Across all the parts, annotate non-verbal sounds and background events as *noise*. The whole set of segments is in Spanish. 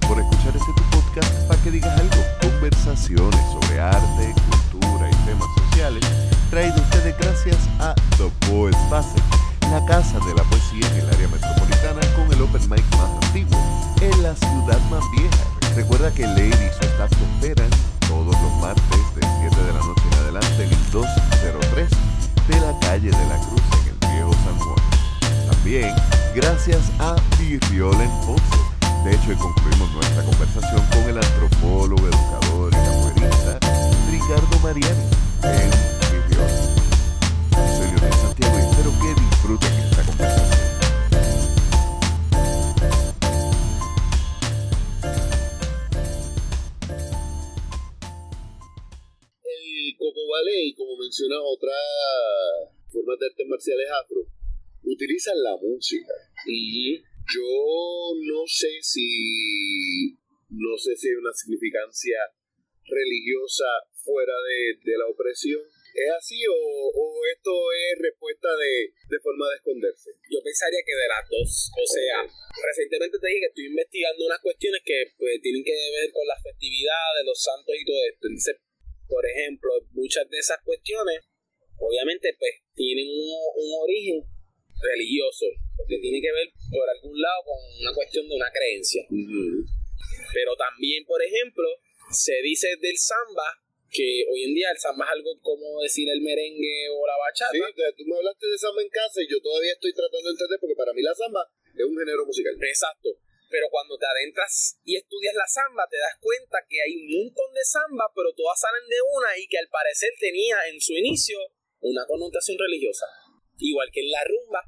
Por escuchar este tu podcast para que digas algo. Conversaciones sobre arte, cultura y temas sociales. Traído ustedes gracias a The Passage, la casa de la poesía en el área metropolitana con el open mic más antiguo en la ciudad más vieja. Recuerda que Lady y su staff te esperan todos los martes de 7 de la noche en adelante en el 203 de la calle de la Cruz en el viejo San Juan. También gracias a Virriola en Ponce. De hecho, concluimos nuestra conversación con el antropólogo, educador y capoeirista Ricardo Mariani en Virriola. Soy Leonel Santiago y espero que disfruten esta conversación. El Coco Ballet, como mencionas otras formas de artes marciales afro, utilizan la música. Y yo no sé si no sé si hay una significancia religiosa fuera de, de la opresión. ¿Es así o, o esto es respuesta de, de forma de esconderse? Yo pensaría que de las dos. O sea, recientemente te dije que estoy investigando unas cuestiones que pues, tienen que ver con las festividades, los santos y todo esto. Entonces, por ejemplo, muchas de esas cuestiones, obviamente, pues tienen un, un origen religioso, porque tiene que ver por algún lado con una cuestión de una creencia. Pero también, por ejemplo, se dice del samba que hoy en día el samba es algo como decir el merengue o la bachata. Sí, tú me hablaste de samba en casa y yo todavía estoy tratando de entender porque para mí la samba es un género musical. Exacto. Pero cuando te adentras y estudias la samba, te das cuenta que hay un montón de samba, pero todas salen de una y que al parecer tenía en su inicio una connotación religiosa. Igual que en la rumba.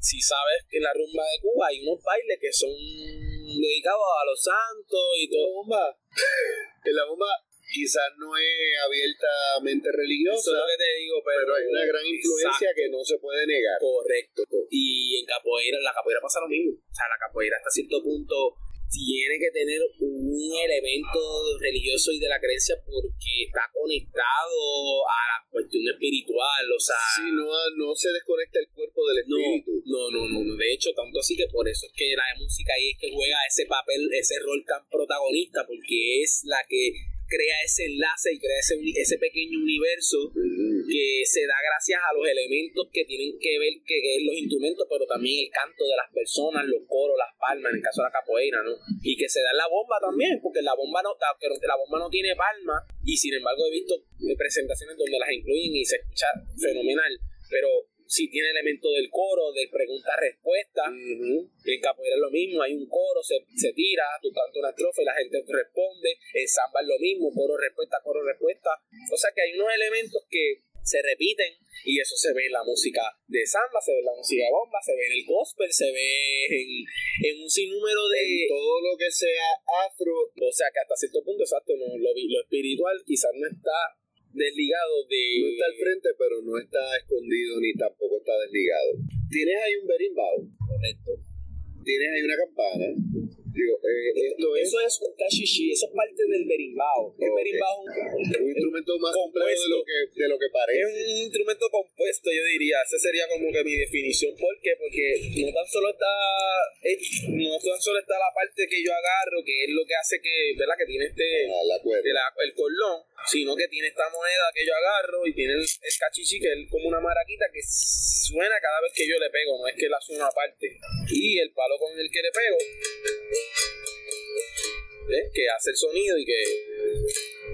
Si sabes que en la rumba de Cuba hay unos bailes que son dedicados a los santos y La todo. bomba, *laughs* en la bomba quizás no es abiertamente religiosa, Eso es lo que te digo, pero, pero hay una gran influencia Exacto. que no se puede negar. Correcto. Y en capoeira, en la capoeira pasa lo mismo. O sea, la capoeira hasta cierto punto tiene que tener un elemento religioso y de la creencia porque está conectado a la cuestión espiritual. O sea, Si no, no se desconecta el cuerpo del espíritu. no, no, no, no. De hecho, tanto así que por eso es que la música ahí es que juega ese papel, ese rol tan protagonista, porque es la que crea ese enlace y crea ese, ese pequeño universo que se da gracias a los elementos que tienen que ver que es los instrumentos, pero también el canto de las personas, los coros, las palmas, en el caso de la capoeira, ¿no? Y que se da en la bomba también, porque la bomba no, la bomba no tiene palma, y sin embargo he visto presentaciones donde las incluyen y se escucha fenomenal, pero sí tiene elementos del coro, de pregunta-respuesta, Ujú. en capoeira es lo mismo, hay un coro, se, se tira, tú cantas una estrofa y la gente responde. En samba es lo mismo, coro, respuesta, coro, respuesta. O sea que hay unos elementos que se repiten y eso se ve en la música de samba, se ve en la música de bomba, se ve en el gospel, se ve en, en un sinnúmero de... Todo lo que sea afro, O sea que hasta cierto punto, exacto, no, lo, lo espiritual quizás no está desligado de... no está al frente, pero no está escondido ni tampoco está desligado. Tienes ahí un berimbau, Correcto. tienes ahí una campana. Digo, eh, esto es Eso es un cachichi, eso es parte del berimbau. El Ok. berimbau un instrumento más complejo de lo que, de lo que Es parece. un instrumento compuesto, yo diría. Esa sería como que mi definición. ¿Por qué? Porque no tan solo está es- no tan solo está la parte que yo agarro, que es lo que hace que, ¿verdad? Que tiene este Ah, la cuerda. el, el cordón, sino que tiene esta moneda que yo agarro y tiene el, el cachichi que es como una maraquita que suena cada vez que yo le pego, no es que la suena aparte. Y el palo con el que le pego, ¿ves? que hace el sonido y que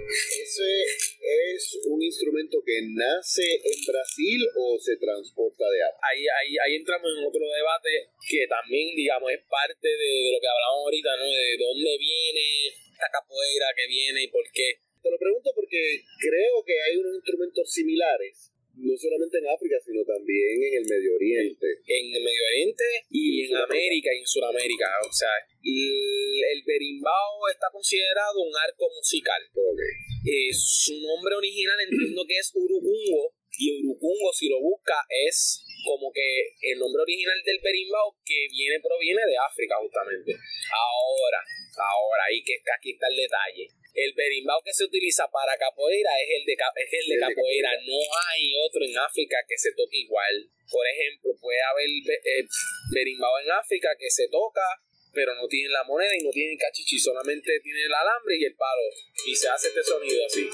¿Ese es un instrumento que nace en Brasil o se transporta de África? ahí, ahí, ahí entramos en otro debate que también, digamos, es parte de, de lo que hablábamos ahorita, ¿no? De dónde viene esta capoeira que viene y por qué. Te lo pregunto porque creo que hay unos instrumentos similares, no solamente en África, sino también en el Medio Oriente. En el Medio Oriente y en América y en Sudamérica. O sea, el, el berimbau está considerado un arco musical. Ok. Eh, su nombre original entiendo que es Urucungo. Y Urucungo, si lo busca, es como que el nombre original del berimbau que viene, proviene de África, justamente. Ahora, ahora, ahí que aquí está el detalle. El berimbau que se utiliza para capoeira es el de, es el de capoeira. No hay otro en África que se toque igual. Por ejemplo, puede haber be- eh, berimbau en África que se toca, pero no tienen la moneda y no tienen cachichi, solamente tienen el alambre y el palo. Y se hace este sonido así.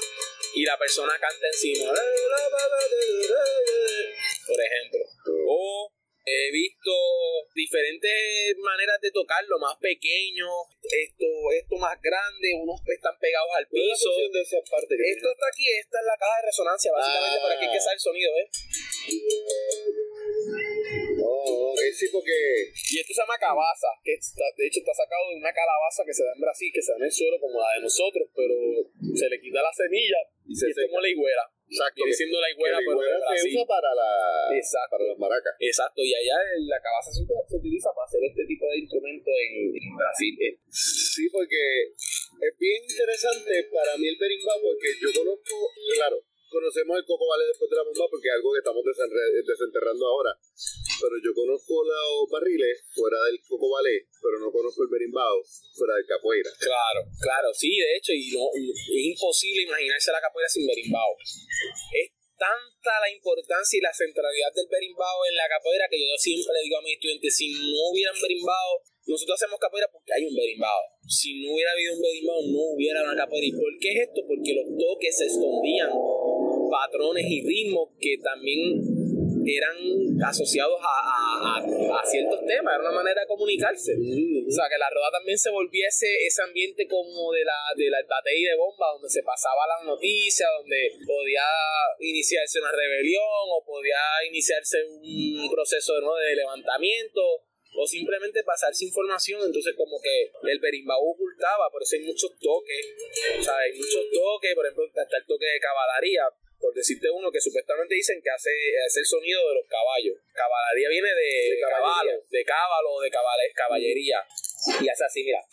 Y la persona canta encima. Por ejemplo. O He visto diferentes maneras de tocarlo, más pequeño, esto, esto más grande, unos están pegados al piso. de esa parte que esto está aquí, esta es la caja de resonancia, básicamente para que, que Ah. el sonido, ¿ves? Oh, es sí, porque Y esto se llama cabaza, que está- de hecho está sacado de una calabaza que se da en Brasil, que se da en el suelo como la de nosotros, pero se le quita la semilla Y y, se es como la higuera. Exacto, Viene siendo la higuera, pero de se usa para, la, Exacto. para las maracas. Exacto, y allá la cabaza se, se utiliza para hacer este tipo de instrumento en, en Brasil. Eh, Sí, porque es bien interesante para mí el berimbau, porque yo conozco, claro, conocemos el coco vale después de la bomba porque es algo que estamos desenterrando ahora. Pero yo conozco los barriles fuera del coco vale, pero no conozco el berimbau fuera del capoeira. Claro, claro, sí, de hecho, y no, es imposible imaginarse la capoeira sin berimbau. Es tanta la importancia y la centralidad del berimbau en la capoeira que yo siempre le digo a mis estudiantes, si no hubieran berimbau, nosotros hacemos capoeira porque hay un berimbau. Si no hubiera habido un berimbau, no hubiera una capoeira. ¿Y por qué es esto? Porque los toques se escondían patrones y ritmos que también eran asociados a, a- a- ciertos temas, era una manera de comunicarse. O sea, que la roda también se volvía ese, ambiente como de la, de la batalla de bomba, donde se pasaba la noticia, donde podía iniciarse una rebelión o podía iniciarse un proceso ¿no? de levantamiento o simplemente pasarse información, entonces como que el berimbau ocultaba, por eso hay muchos toques, o sea, hay muchos toques, por ejemplo, está el toque de caballería, por decirte uno que supuestamente dicen que hace, hace el sonido de los caballos. Caballería viene de, De caballo, de cábalo, de cabale- caballería. Y hace así, mira.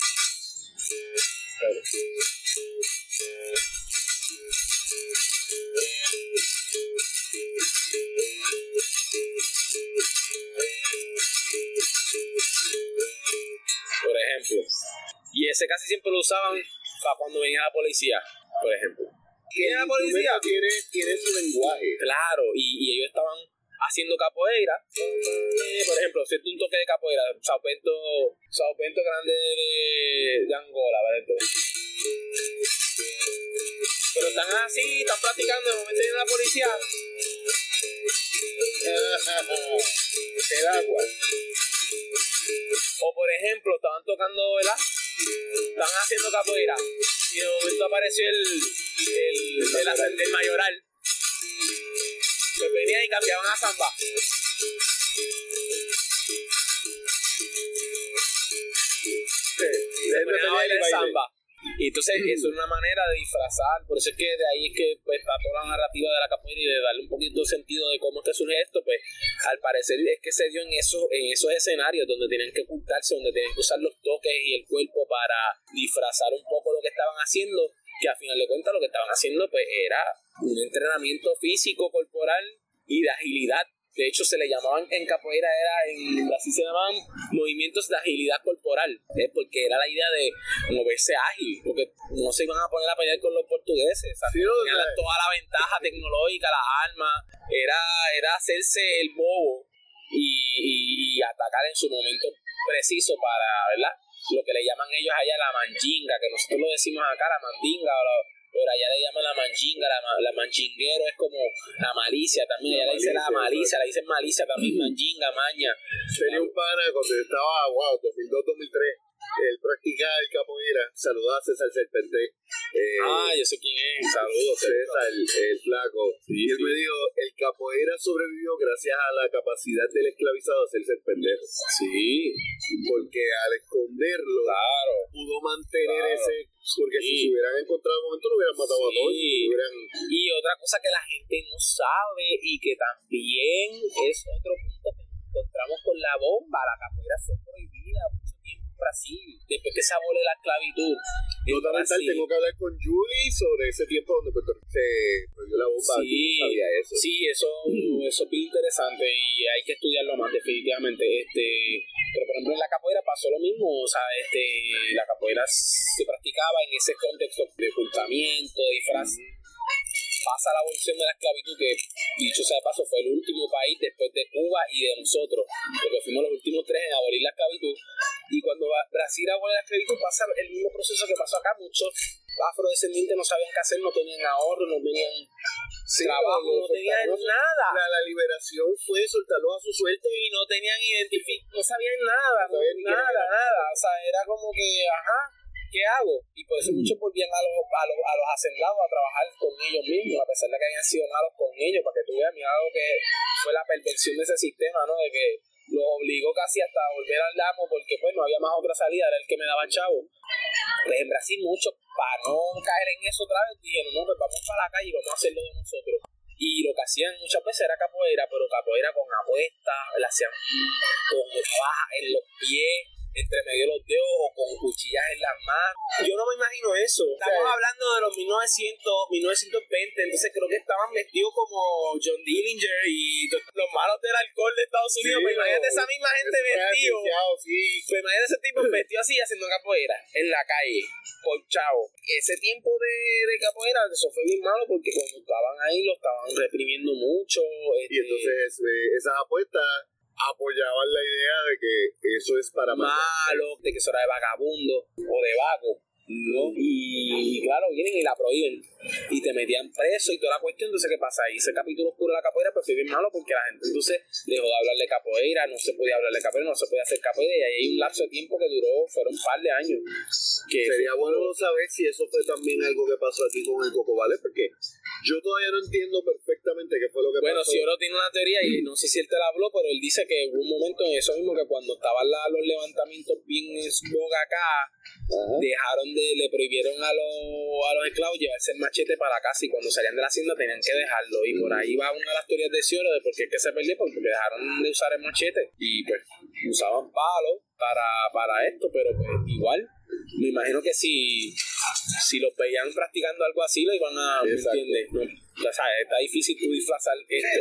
Por ejemplo. Y ese casi siempre lo usaban para cuando venía la policía, por ejemplo. ¿Viene la policía? Tiene, tiene su lenguaje. Claro, y, y ellos estaban haciendo capoeira. Eh, por ejemplo, si un toque de capoeira, Sao Bento grande de, de Angola, ¿vale? Pero están así, están practicando, de momento viene la policía. *laughs* El agua. O por ejemplo, estaban tocando, ¿verdad? Estaban haciendo capoeira. Y de momento apareció el, el, el, el mayoral. Pues venían y cambiaban a samba. Le ponían a bailar samba. Y entonces eso es una manera de disfrazar, por eso es que de ahí es que pues, está toda la narrativa de la capoeira y de darle un poquito de sentido de cómo es que surge esto, pues al parecer es que se dio en esos, en esos escenarios donde tienen que ocultarse, donde tienen que usar los toques y el cuerpo para disfrazar un poco lo que estaban haciendo, que a final de cuentas lo que estaban haciendo pues era un entrenamiento físico, corporal y de agilidad. De hecho, se le llamaban en capoeira, era en Brasil se llamaban movimientos de agilidad corporal, ¿eh? porque era la idea de moverse ágil, porque no se iban a poner a pelear con los portugueses, toda la ventaja tecnológica, las armas, era, era hacerse el bobo y, y- y atacar en su momento preciso para, ¿verdad? Lo que le llaman ellos allá la manjinga, que nosotros lo decimos acá, la mandinga, o la- pero allá le llaman la manjinga, la, ma- la manchinguero es como la malicia también, La allá le dicen la malicia, malicia, le dicen malicia también, *clears throat* manjinga, maña. Tenía un pana cuando yo estaba, wow, 2002-2003. Él practicaba el capoeira. Saludaba a César Serpente. Eh, Ah, yo sé quién es, saludos. César, el, el flaco. Sí, y él sí. me dijo, el capoeira sobrevivió gracias a la capacidad del esclavizado de hacerse el pendejo. Sí, Porque al esconderlo, claro. pudo mantener Claro. ese... Porque si se hubieran encontrado un momento, lo hubieran matado a todos. y hubieran... Y otra cosa que la gente no sabe y que también es otro punto que encontramos con la bomba. La capoeira fue prohibida Brasil, después que se abole la esclavitud. Nota mental, Brasil. tengo que hablar con Julie sobre ese tiempo donde Puerto Rico se prohibió la bomba. Sí. No sabía eso. Sí, eso, *clears throat* eso es bien interesante y hay que estudiarlo más definitivamente. Este, pero por ejemplo en la capoeira pasó lo mismo, o sea, este, la capoeira se practicaba en ese contexto de ocultamiento, de disfraz. Pasa la abolición de la esclavitud, que dicho sea de paso, fue el último país después de Cuba y de nosotros, porque fuimos los últimos tres en abolir la esclavitud. Y cuando Brasil abolió la esclavitud, pasa el mismo proceso que pasó acá. Muchos afrodescendientes no sabían qué hacer, no tenían ahorro, no tenían trabajo, no, tenían nada. La, liberación fue soltarlo a su suerte y no tenían identificación, no sabían nada, nada, nada. O sea, era como que, ajá ¿qué hago? Y por eso muchos volvían a los, a los, a los hacendados a trabajar con ellos mismos, a pesar de que hayan sido malos con ellos, para que tú veas, mira algo que fue la perversión de ese sistema, ¿no? De que los obligó casi hasta volver al damo porque pues no había más otra salida, era el que me daba chavo. Pues en Brasil muchos, para no caer en eso otra vez, dijeron, no, pues vamos para la calle y vamos a hacerlo de nosotros. Y lo que hacían muchas veces era capoeira, pero capoeira con apuestas, la hacían con baja en los pies, entre medio de los dedos o con cuchillas en las manos. Yo no me imagino eso. Estamos hablando de los 1900, 1920, entonces creo que estaban vestidos como John Dillinger y los malos del alcohol de Estados Unidos. Sí, pero imagínate esa misma gente vestido. Sí. Pues imagínate ese tipo *laughs* vestido así haciendo capoeira en la calle, por chavo. Ese tiempo de, de capoeira, eso fue bien malo porque cuando estaban ahí lo estaban reprimiendo mucho. y este, entonces eh, esas apuestas apoyaban la idea de que eso es para malo, de que eso era de vagabundo o de vago. ¿no? Y, claro, vienen y la prohíben. Y te metían preso y toda la cuestión. Entonces, ¿qué pasa? ahí ese capítulo oscuro de la capoeira pues fue bien malo porque la gente entonces dejó de hablar de capoeira, no se podía hablar de capoeira, no se podía hacer capoeira. Y ahí hay un lapso de tiempo que duró, fueron un par de años. Que Sería bueno saber si eso fue también algo que pasó aquí con el Coco Vale, porque yo todavía no entiendo perfectamente qué fue lo que bueno, pasó. Bueno, tiene una teoría, y no sé si él te la habló, pero él dice que hubo un momento en eso mismo que cuando estaban los levantamientos bien en boga acá, dejaron de, le prohibieron a los, a los esclavos llevarse el machete para la casa y cuando salían de la hacienda tenían que dejarlo. Y por ahí va una de las teorías de Cioro de por qué es que se perdió, porque dejaron de usar el machete y pues usaban palos para, para esto, pero pues igual me imagino que si, si los veían practicando algo así, lo iban a. ¿Me entiendes? o sea, está difícil tú disfrazar esto.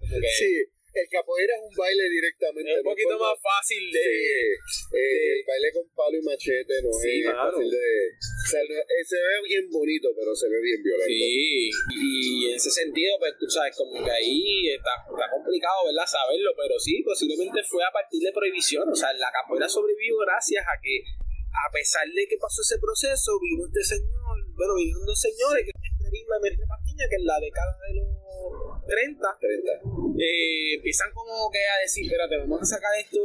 Como que, sí el capoeira es un baile directamente. Es un poquito más fácil de, eh, El baile con palo y machete no es fácil de. O sea, eh, se ve bien bonito, pero se ve bien violento. Sí, y en ese sentido, pues tú sabes, como que ahí está, está complicado, ¿verdad? Saberlo, pero sí, posiblemente fue a partir de prohibición. O sea, la capoeira sobrevivió gracias a que, a pesar de que pasó ese proceso, vino este señor, bueno, vinieron dos señores, que Vilma y Mestre Pastiña, que en la década de los 30, 30. Eh, empiezan como que a decir, espérate, vamos a sacar esto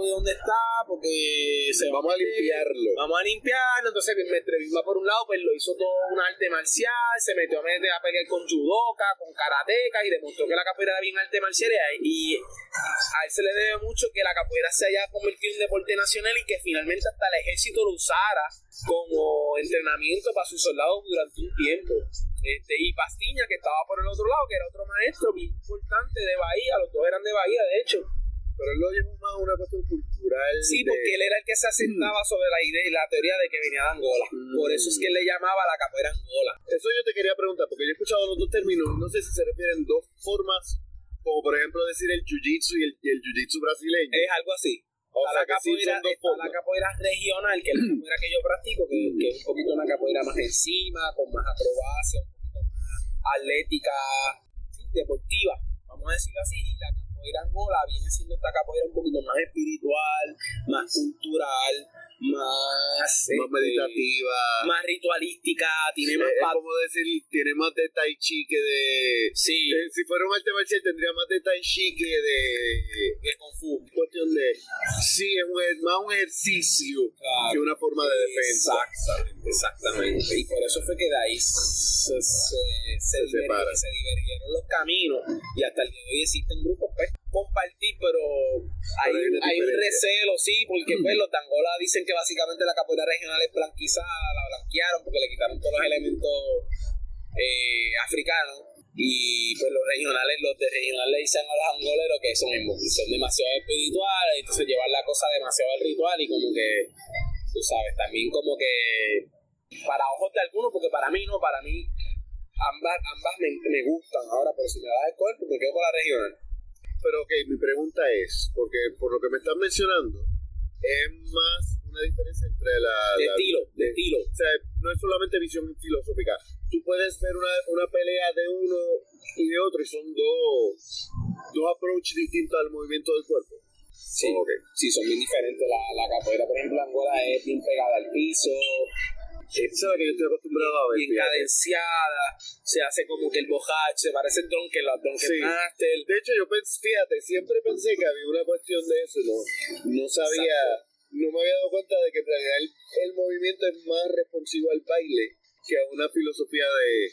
de donde está, porque se vamos a limpiarlo. Vamos a limpiarlo, entonces Mestre Vilma por un lado, pues lo hizo todo un arte marcial, se metió a, meter, a pelear con judoka, con karateca y demostró que la capoeira era bien arte marcial y, a él se le debe mucho que la capoeira se haya convertido en deporte nacional y que finalmente hasta el ejército lo usara como entrenamiento para sus soldados durante un tiempo. Este, y Pastiña, que estaba por el otro lado, que era otro maestro bien importante de Bahía, los dos eran de Bahía, de hecho. Pero él lo llevó más a una cuestión cultural. Sí, porque él era el que se asentaba mm. sobre la idea y la teoría de que venía de Angola. Por eso es que él le llamaba la capoeira Angola. Eso yo te quería preguntar, porque yo he escuchado los dos términos, no sé si se refieren dos formas, como por ejemplo decir el jiu-jitsu y el, el jiu-jitsu brasileño. Es algo así. O la, capoeira, la capoeira regional, que es la capoeira que yo practico, que, que, es un poquito una capoeira más encima, con más acrobacia, un atlética, deportiva, vamos a decirlo así. Y la capoeira angola viene siendo esta capoeira un poquito más espiritual, más cultural, más, este, meditativa, más ritualística, tiene más. Es como decir, tiene más de Tai Chi que de. Sí. Eh, si fuera un arte marcial, tendría más de Tai Chi que de. de Kung Fu. Cuestión de. Sí, es más un ejercicio que una forma de defensa. Exactamente, exactamente. Y por eso fue que de ahí se, se, se, se, se divergieron los caminos y hasta el día de hoy existen grupos pues, compartir, pero hay, hay, un recelo, sí, porque pues los de Angola dicen que básicamente la capoeira regional es blanquizada, la blanquearon porque le quitaron todos los elementos eh, africanos. Y pues los regionales, los de regional le dicen a los angoleros que son, son demasiado espirituales, entonces llevan la cosa demasiado al ritual y como que, tú sabes, también como que para ojos de algunos, porque para mí no, para mí ambas, ambas me, me gustan ahora, pero si me das el cuerpo me quedo con la regional. Pero ok, mi pregunta es, porque por lo que me estás mencionando, es más una diferencia entre la... De estilo, de, estilo. O sea, no es solamente visión filosófica. Tú puedes ver una, una pelea de uno y de otro y son dos, dos approaches distintos al movimiento del cuerpo. Sí, sí, son bien diferentes. La, la capoeira, por ejemplo, Angola es bien pegada al piso, esa es la que yo estoy acostumbrado a ver. Bien cadenciada, se hace como que el bojach, se parece el Drunken, la Drunken Sí. Master. De hecho, yo pensé, fíjate, siempre pensé que había una cuestión de eso, no, no sabía, no me había dado cuenta de que en realidad el, el movimiento es más responsivo al baile que a una filosofía de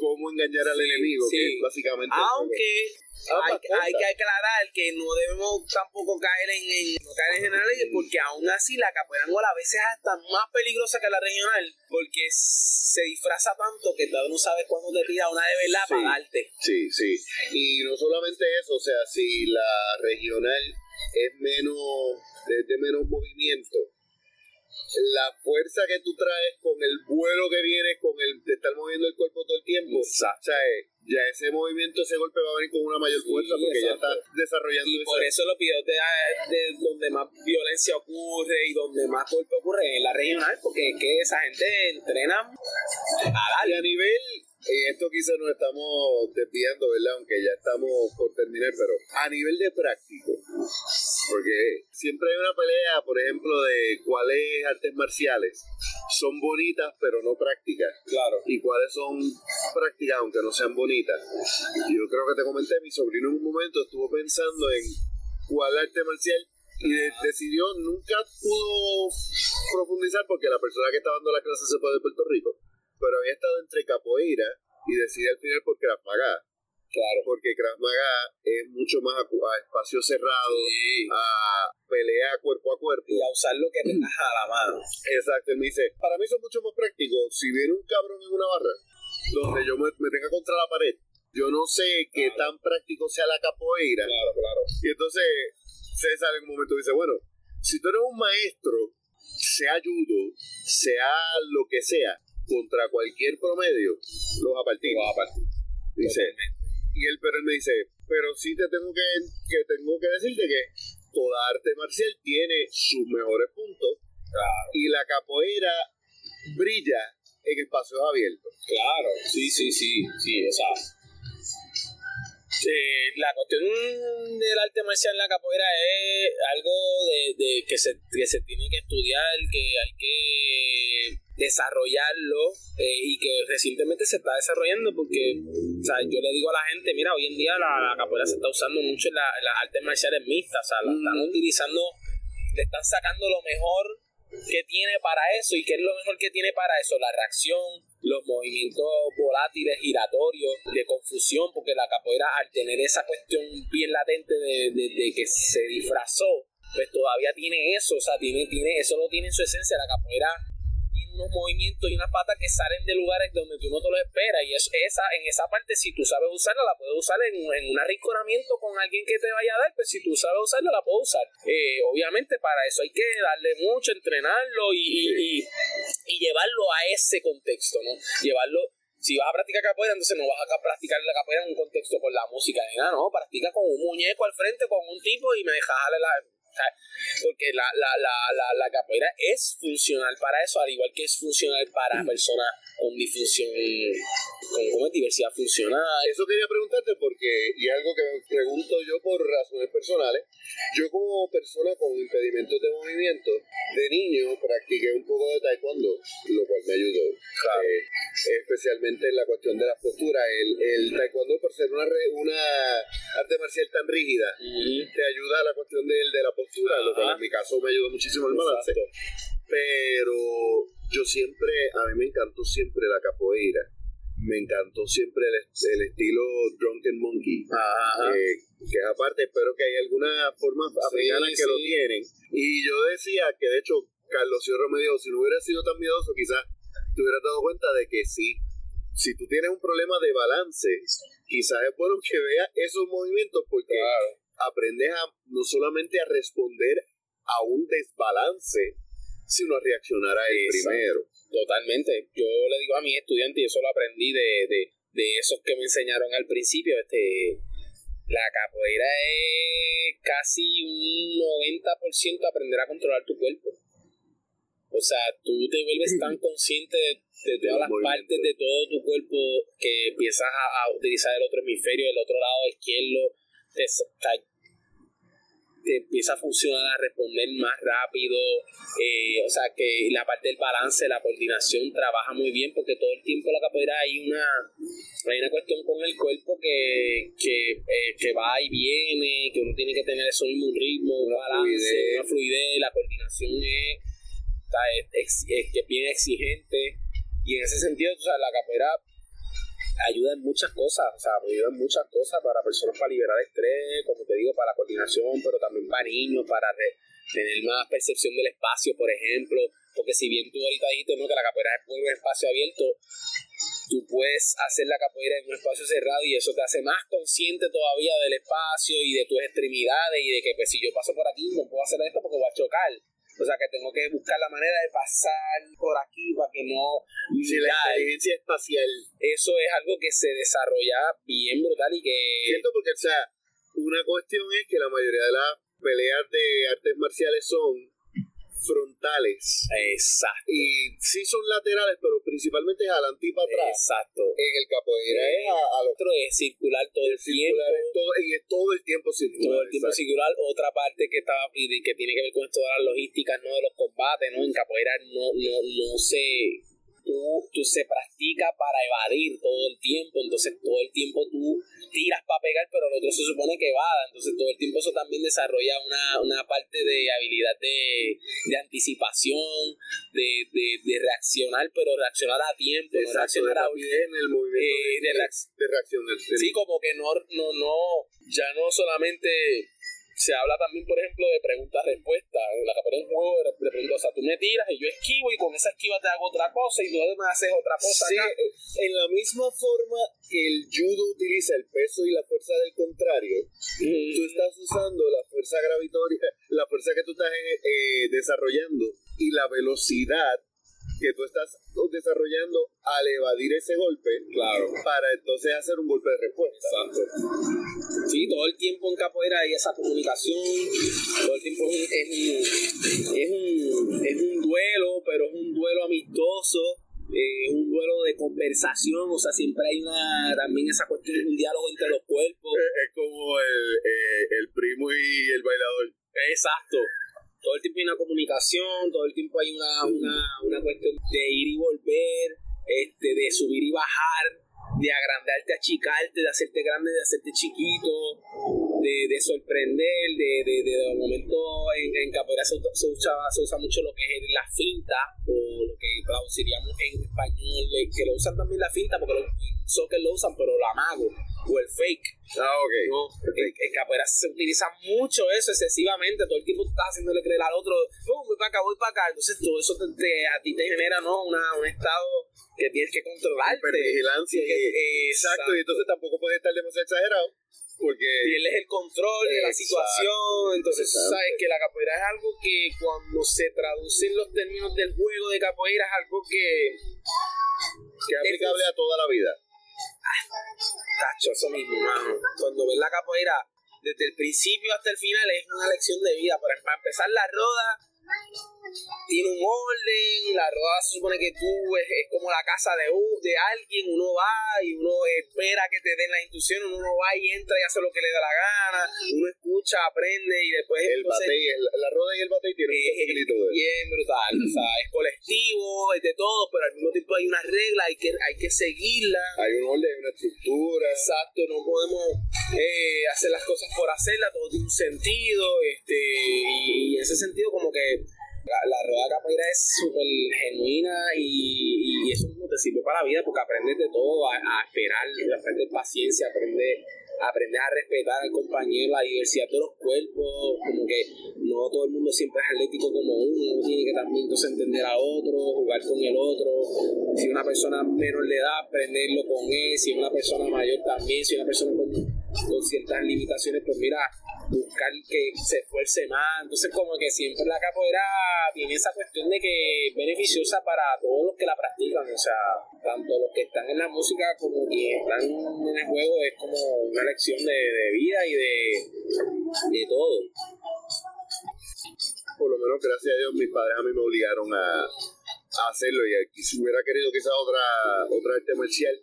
cómo engañar al Sí, enemigo, que sí. es básicamente... Aunque hay, hay que aclarar que no debemos tampoco caer en, en- no caer en generales porque aún así la capoeira angola a veces es hasta más peligrosa que la regional porque se disfraza tanto que tú no sabes cuándo te tira una de verdad Sí. para darte. Sí, sí. Y no solamente eso, o sea, si la regional es menos, es de menos movimiento, la fuerza que tú traes con el vuelo que viene, con el de estar moviendo el cuerpo todo el tiempo, Exacto. o sea, ya ese movimiento, ese golpe va a venir con una mayor Sí, fuerza porque ya está desarrollando Y esa- por eso los videos de, de donde más violencia ocurre y donde más golpe ocurre en la regional, porque es que esa gente entrena a a nivel, en esto quizás nos estamos desviando, ¿verdad? Aunque ya estamos por terminar, pero a nivel de práctico, porque siempre hay una pelea, por ejemplo, de cuáles artes marciales son bonitas pero no prácticas Claro. y cuáles son prácticas aunque no sean bonitas. Yo creo que te comenté, mi sobrino en un momento estuvo pensando en cuál arte marcial y de- decidió, nunca pudo profundizar porque la persona que estaba dando la clase se fue de Puerto Rico, pero había estado entre capoeira y decide al final por Krav Maga, Claro. porque Krav Maga es mucho más a, espacio cerrado, Sí. a pelea cuerpo a cuerpo. Y a usar lo que tengas a la mano. Exacto, él me dice, para mí son mucho más prácticos. Si viene un cabrón en una barra donde yo me, me tenga contra la pared, yo no sé qué tan práctico sea la capoeira. Claro, claro. Y entonces César en un momento dice, bueno, si tú eres un maestro, sea judo, sea lo que sea, contra cualquier promedio, lo vas a partir. Lo vas a partir. Dice, y él, pero él me dice, pero sí te tengo que, que tengo que decirte que toda arte marcial tiene sus mejores puntos Claro, y la capoeira brilla en espacios abiertos. claro. Sí, sí, sí. Sí, o sea. eh, la cuestión del arte marcial en la capoeira es algo de, de que, se, que se tiene que estudiar, que hay que desarrollarlo eh, y que recientemente se está desarrollando porque o sea, yo le digo a la gente, mira, hoy en día la, la capoeira se está usando mucho en la- en las artes marciales mixtas, o sea, la están utilizando, le están sacando lo mejor que tiene para eso y qué es lo mejor que tiene para eso, la reacción, los movimientos volátiles, giratorios, de confusión, porque la capoeira al tener esa cuestión bien latente de, de- de que se disfrazó, pues todavía tiene eso, o sea, tiene, tiene, eso lo tiene en su esencia, la capoeira tiene unos movimientos y unas patas que salen de lugares donde tú no te lo esperas. Y es, esa, en esa parte si tú sabes usarla la puedes usar en, en un arrinconamiento con alguien que te vaya a dar pues si tú sabes usarla la puedes usar. Eh, obviamente para eso hay que darle mucho entrenarlo y, y, y- y llevarlo a ese contexto no llevarlo si vas a practicar capoeira, entonces no vas a practicar la capoeira en un contexto con la música ni nada, no, practica con un muñeco al frente, con un tipo y me dejas darle la... Porque la, la, la, la, la capoeira es funcional para eso, al igual que es funcional para personas con disfunción, con, con diversidad funcional. Eso quería preguntarte porque, y algo que me pregunto yo por razones personales, yo como persona con impedimentos de movimiento, de niño practiqué un poco de taekwondo, lo cual me ayudó, eh, especialmente en la cuestión de las posturas. El, el taekwondo, por ser una, una arte marcial tan rígida, te ayuda a la cuestión del- de, la postura, lo cual Ajá. en mi caso me ayudó muchísimo el balance. Pero yo siempre, a mí me encantó siempre la capoeira. Me encantó siempre el, el estilo Drunken Monkey. Ajá. eh, que es aparte, espero que hay algunas formas africanas que sí. lo tienen. Y yo decía que de hecho, Carlos Ciorro me dijo, si no hubiera sido tan miedoso, quizás te hubieras dado cuenta de que sí. Si tú tienes un problema de balance, quizás es bueno que veas esos movimientos porque aprendes a no solamente a responder a un desbalance, sino a reaccionar a él Exacto. primero. Totalmente. Yo le digo a mis estudiantes, y eso lo aprendí de, de, de esos que me enseñaron al principio, este la capoeira es casi un 90% aprender a controlar tu cuerpo. O sea, tú te vuelves tan *clears throat* consciente de, todas las partes de todo tu cuerpo que empiezas a, utilizar el otro hemisferio, el otro lado izquierdo. Te empieza a funcionar, a responder más rápido, eh, o sea que la parte del balance, la coordinación trabaja muy bien porque todo el tiempo la capoeira hay una, hay una cuestión con el cuerpo que, que, eh, que va y viene, que uno tiene que tener eso mismo, un ritmo, un balance, una fluidez, la coordinación es, es, es, bien exigente. Y en ese sentido, o sea, la capoeira ayuda en muchas cosas, o sea, ayuda en muchas cosas para personas para liberar estrés, como te digo, para coordinación, pero también para niños, para tener más percepción del espacio, por ejemplo, porque si bien tú ahorita dijiste ¿no? que la capoeira es un espacio abierto, tú puedes hacer la capoeira en un espacio cerrado y eso te hace más consciente todavía del espacio y de tus extremidades y de que pues si yo paso por aquí no puedo hacer esto porque voy a chocar o sea, que tengo que buscar la manera de pasar por aquí para que no... Si la inteligencia espacial. Eso es algo que se desarrolla bien brutal y que... Siento porque, o sea, una cuestión es que la mayoría de las peleas de artes marciales son frontales. Exacto. Y sí son laterales, pero principalmente es adelante y para atrás. Exacto. En el capoeira es a, otro es circular todo el, tiempo. todo, y es todo el tiempo circular. Todo el tiempo circular. Otra parte que está que tiene que ver con esto de las logísticas, ¿no? De los combates, ¿no? En capoeira no, no, no se tú, tú se practica para evadir todo el tiempo, entonces todo el tiempo tú tiras para pegar, pero el otro se supone que va, entonces todo el tiempo eso también desarrolla una, una parte de habilidad de, de anticipación, de, de, de, reaccionar, pero reaccionar a tiempo, no reaccionar a en el movimiento eh, de, reacción. Sí, como que no, no, no, ya no solamente se habla también, por ejemplo, de preguntas-respuestas. En la capoeira es un juego de, preguntas. O sea, tú me tiras y yo esquivo y con esa esquiva te hago otra cosa y tú me haces otra cosa. Sí, en la misma forma que el judo utiliza el peso y la fuerza del contrario, tú estás usando la fuerza gravitoria, la fuerza que tú estás eh, eh, desarrollando y la velocidad que tú estás desarrollando al evadir ese golpe claro. para entonces hacer un golpe de respuesta. Exacto. Sí, todo el tiempo en capoeira hay esa comunicación, todo el tiempo es un, es un, es un, duelo, pero es un duelo amistoso. Es un duelo de conversación, o sea, siempre hay una también esa cuestión, un diálogo entre los cuerpos. Es, como el, eh, el primo y el bailador. Exacto todo el tiempo hay una comunicación, todo el tiempo hay una, una, una cuestión de ir y volver, este, de subir y bajar, de agrandarte, achicarte, de hacerte grande, de hacerte chiquito, de, de sorprender, de, de, de, de momento en, en capoeira se, se, usa, se usa mucho lo que es la finta, o lo que traduciríamos en español, que lo usan también la finta, porque los soccer lo usan, pero la amago o el fake. Ah, ok. ¿no? En, capoeira se utiliza mucho eso excesivamente. Todo el tiempo tú estás haciéndole creer al otro, oh, voy para acá, voy para acá. Entonces todo eso te, a ti te genera ¿no? Una, un estado que tienes que controlarte. Vigilancia. exacto. y entonces tampoco puedes estar demasiado exagerado. Porque tienes el control de la situación. Entonces, sabes que la capoeira es algo que cuando se traduce en los términos del juego de capoeira es algo que. que es aplicable a toda la vida Tacho, eso mismo. Cuando ves la capoeira, desde el principio hasta el final es una lección de vida. Para empezar la roda, tiene un orden, la roda se supone que tú es, como la casa de, de alguien, uno va y uno espera que te den la instrucciones, uno va y entra y hace lo que le da la gana, uno escucha, aprende y después... El batey, la roda y el batey tienen un de Bien brutal, o sea, es colectivo, es de todo, pero al mismo tiempo hay una regla, hay que, hay que seguirla. Hay un orden, una estructura. Exacto, no podemos eh, hacer las cosas por hacerla, todo tiene un sentido, este, y, y ese sentido como que la, rueda capoeira es súper genuina y, y, eso mismo te sirve para la vida porque aprendes de todo, a, esperar, aprendes paciencia, aprendes, aprendes a respetar al compañero, la diversidad de los cuerpos, como que no todo el mundo siempre es atlético como uno, uno tiene que también entonces entender a otro, jugar con el otro, si una persona menor le da, aprenderlo con él, si una persona mayor también, si una persona con, con ciertas limitaciones, pues mira, buscar que se esfuerce más. Entonces, como que siempre la capoeira tiene esa cuestión de que es beneficiosa para todos los que la practican. O sea, tanto los que están en la música como quienes están en el juego, es como una lección de, vida y de, de todo. Por lo menos gracias a Dios mis padres a mí me obligaron a, hacerlo y si hubiera querido quizás otra, otra arte marcial,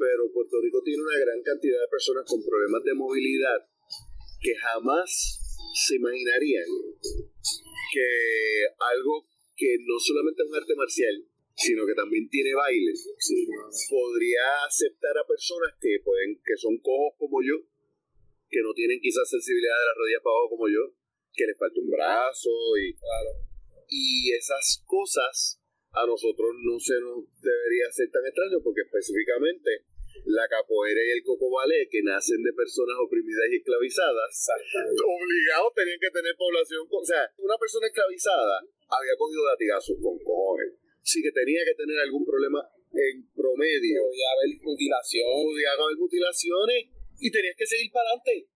pero Puerto Rico tiene una gran cantidad de personas con problemas de movilidad que jamás se imaginarían que algo que no solamente es un arte marcial, sino que también tiene baile, podría aceptar a personas que pueden, que son cojos como yo, que no tienen quizás sensibilidad de las rodillas para abajo como yo, que les falta un brazo y, y esas cosas a nosotros no se nos debería ser tan extraño porque específicamente la capoeira y el coco ballet que nacen de personas oprimidas y esclavizadas. Obligados tenían que tener población o sea una persona esclavizada había cogido latigazos con cojones. Sí que tenía que tener algún problema en promedio. Podía haber mutilación. Podía haber mutilaciones y tenías que seguir para adelante.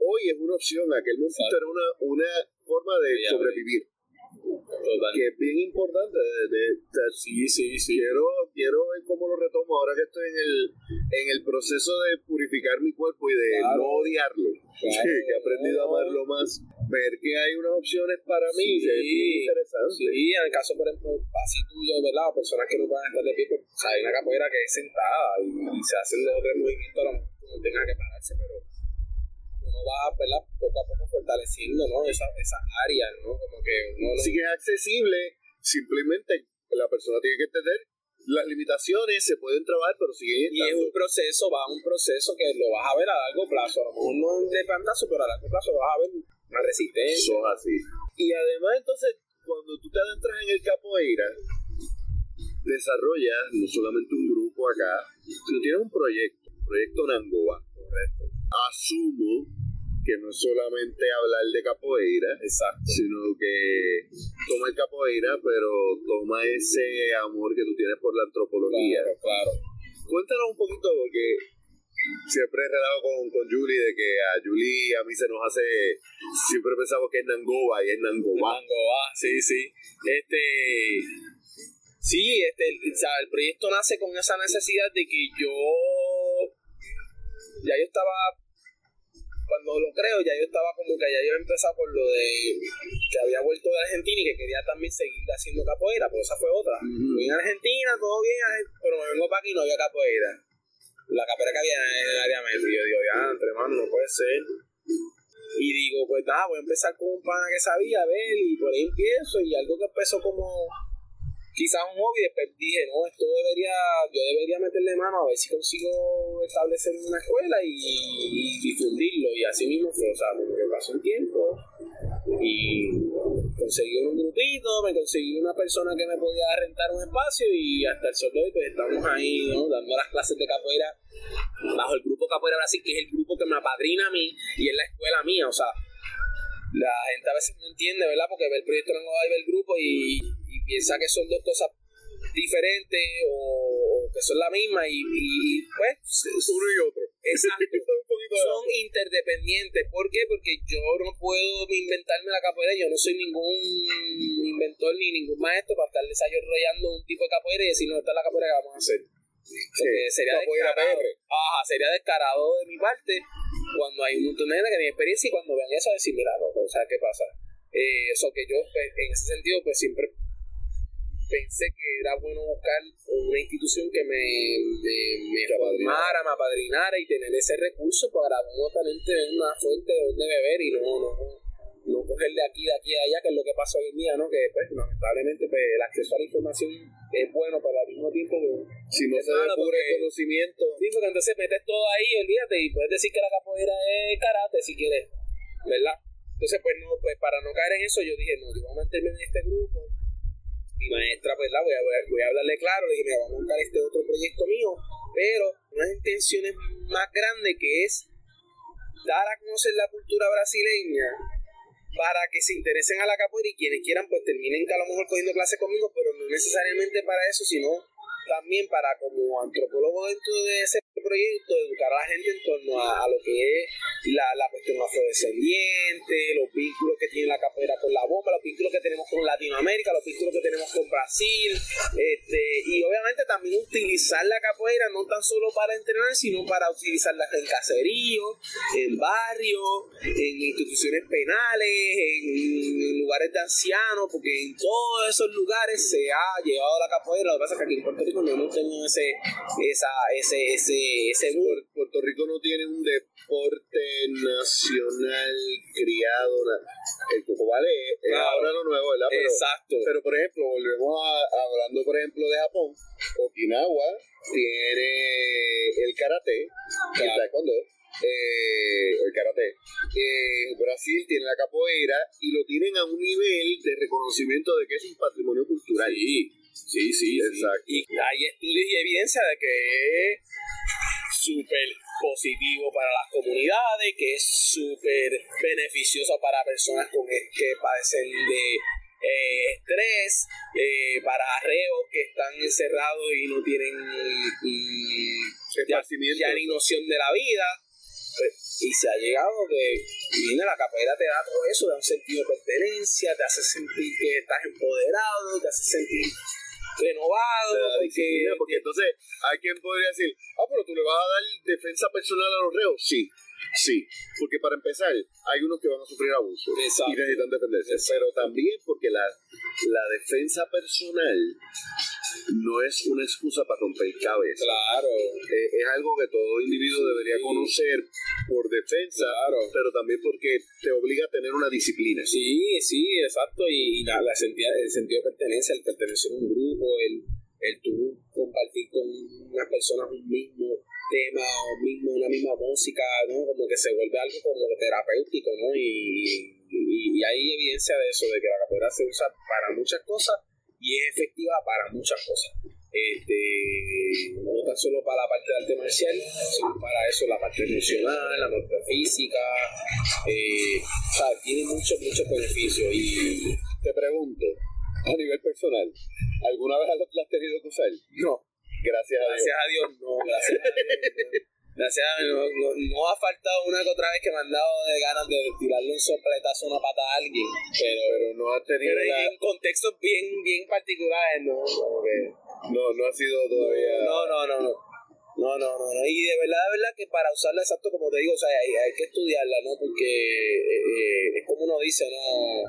Hoy es una opción aquel momento era una, una forma de sobrevivir que es bien importante. De, sí, sí, sí. Quiero, quiero ver cómo lo retomo ahora que estoy en el, en el proceso de purificar mi cuerpo y de no odiarlo. que *laughs* he aprendido a amarlo más. Ver que hay unas opciones para mí sí, es interesante. Sí, en el caso, por ejemplo, así tuyo, ¿verdad? Personas que no pueden estar de pie, pues, hay una capoeira que es sentada y, se hacen los tres movimientos, no tenga que pararse, pero uno va ¿verdad? poco a poco fortaleciendo ¿no? esa, esa área, ¿no? Como que uno Sí que es accesible, simplemente la persona tiene que entender las limitaciones se pueden trabajar, pero siguen. Y es un proceso, va a un proceso que lo vas a ver a largo plazo. A lo mejor no de pantazo, pero a largo plazo vas a ver una resistencia. Son así. Y además, entonces, cuando tú te adentras en el capoeira, desarrollas no solamente un grupo acá, sino tienes un proyecto, proyecto Nangoa. Correcto. Asumo que no es solamente hablar de capoeira, Exacto. sino que toma el capoeira, pero toma ese amor que tú tienes por la antropología. Claro, claro. Cuéntanos un poquito, porque siempre he relado con, con Julie de que a Julie a mí se nos hace, siempre pensamos que es Nangoba y es Nangoba. Nangoba, sí, sí. Este, sí, este, o sea, el proyecto nace con esa necesidad de que yo, ya yo estaba cuando lo creo, ya yo estaba como que ya yo he empezado por lo de que había vuelto de Argentina y que quería también seguir haciendo capoeira, pues esa fue otra. Fui en Argentina, todo bien, pero me vengo para aquí y no había capoeira. La capoeira que había en el área metro. Y yo digo, ya, entre manos, no puede ser. Y digo, pues nada, voy a empezar con un pana que sabía, a ver, y por ahí empiezo, y algo que empezó como quizás un hobby, después dije, no, esto debería, yo debería meterle mano a ver si consigo establecer una escuela y, difundirlo, y así mismo fue, o sea, me pasó un tiempo y conseguí un grupito, me conseguí una persona que me podía rentar un espacio y hasta el sol de hoy pues estamos ahí, ¿no? Dando las clases de capoeira bajo el grupo Capoeira Brasil, que es el grupo que me apadrina a mí y es la escuela mía, o sea, la gente a veces no entiende, ¿verdad? Porque ve el proyecto no va a ver el grupo y piensa que son dos cosas diferentes o, que son la misma y, pues uno y otro. exacto. *laughs* Son interdependientes. ¿por qué? porque yo no puedo inventarme la capoeira. Yo no soy ningún inventor ni ningún maestro para estar desarrollando un tipo de capoeira y decir no esta es la capoeira que vamos a hacer sería descarado. Ajá, sería descarado de mi parte cuando hay un montón de gente que tiene experiencia y cuando vean eso decir mira no, o sea qué pasa eh, eso que yo pues, en ese sentido pues siempre pensé que era bueno buscar una institución que me, me, me formara, me apadrinara y tener ese recurso para uno también tener una fuente de donde beber y no, no, no coger de aquí, de aquí, de allá, que es lo que pasa hoy en día, ¿no? Que pues lamentablemente pues, el acceso a la información es bueno, pero al mismo tiempo si no se descubre el conocimiento. Sí, porque entonces metes todo ahí, olvídate, y puedes decir que la capoeira es karate si quieres, ¿verdad? Entonces, pues no, pues para no caer en eso, yo dije, no, yo voy a meterme en este grupo, mi maestra, pues la voy a, voy a hablarle claro, le dije, me voy a montar este otro proyecto mío, pero unas intenciones más grandes que es dar a conocer la cultura brasileña para que se interesen a la capoeira y quienes quieran pues terminen a lo mejor cogiendo clases conmigo, pero no necesariamente para eso, sino también para como antropólogo dentro de ese proyecto, educar a la gente en torno a, lo que es la, la, cuestión afrodescendiente, los vínculos que tiene la capoeira con la bomba, los vínculos que tenemos con Latinoamérica, los vínculos que tenemos con Brasil, este, y obviamente también utilizar la capoeira no tan solo para entrenar, sino para utilizarla en caseríos, en barrios, en instituciones penales, en lugares de ancianos, porque en todos esos lugares se ha llevado la capoeira. Lo que pasa es que aquí en Puerto Rico no hemos tenido ese, esa, ese, ese, Puerto Rico no tiene un deporte nacional criado. El Coco Vale es ahora lo nuevo, ¿verdad? Pero, Exacto. Pero por ejemplo, volvemos a, hablando por ejemplo de Japón. Okinawa tiene el karate, el taekwondo eh, el karate. Eh, Brasil tiene la capoeira y lo tienen a un nivel de reconocimiento de que es un patrimonio cultural. Sí, sí, sí. Exacto. Y hay estudios y evidencia de que súper positivo para las comunidades, que es súper beneficioso para personas con que padecen de eh, estrés, eh, para reos que están encerrados y no tienen mm, ya, ni noción de la vida. Y se ha llegado que viene la capoeira, te da todo eso, da un sentido de pertenencia, te hace sentir que estás empoderado, te hace sentir renovado. Porque, porque entonces hay quien podría decir, ah, pero tú le vas a dar defensa personal a los reos. Sí, Sí, porque para empezar, hay unos que van a sufrir abuso y necesitan defenderse, pero también porque la, la defensa personal no es una excusa para romper cabeza. Claro. Eh, es algo que todo individuo debería conocer por defensa, pero también porque te obliga a tener una disciplina. Sí, sí, exacto. Y, la, el sentido de pertenencia, el pertenecer a un grupo, el, el tú compartir con unas personas un mismo tema o mismo, una misma música, ¿no? Como que se vuelve algo como terapéutico, ¿no? Y, y, hay evidencia de eso, de que la capoeira se usa para muchas cosas y es efectiva para muchas cosas. Este, no tan solo para la parte de arte marcial, sino para eso, la parte emocional, la parte física, eh, o sea, tiene muchos, muchos beneficios. Y te pregunto, a nivel personal, ¿alguna vez la has tenido que usar? No. Gracias a gracias A Dios no, gracias a Dios Gracias a Dios, no, ha faltado una que otra vez que me han dado de ganas de tirarle un sopletazo, una pata a alguien, pero, pero no ha tenido. Pero en contextos bien, bien particulares, ¿no? no, no ha sido todavía. No, no, no, no. No, no, no, Y de verdad, de verdad que para usarla exacto como te digo, o sea, hay, hay que estudiarla, ¿no? Porque eh, eh, es como uno dice, ¿no?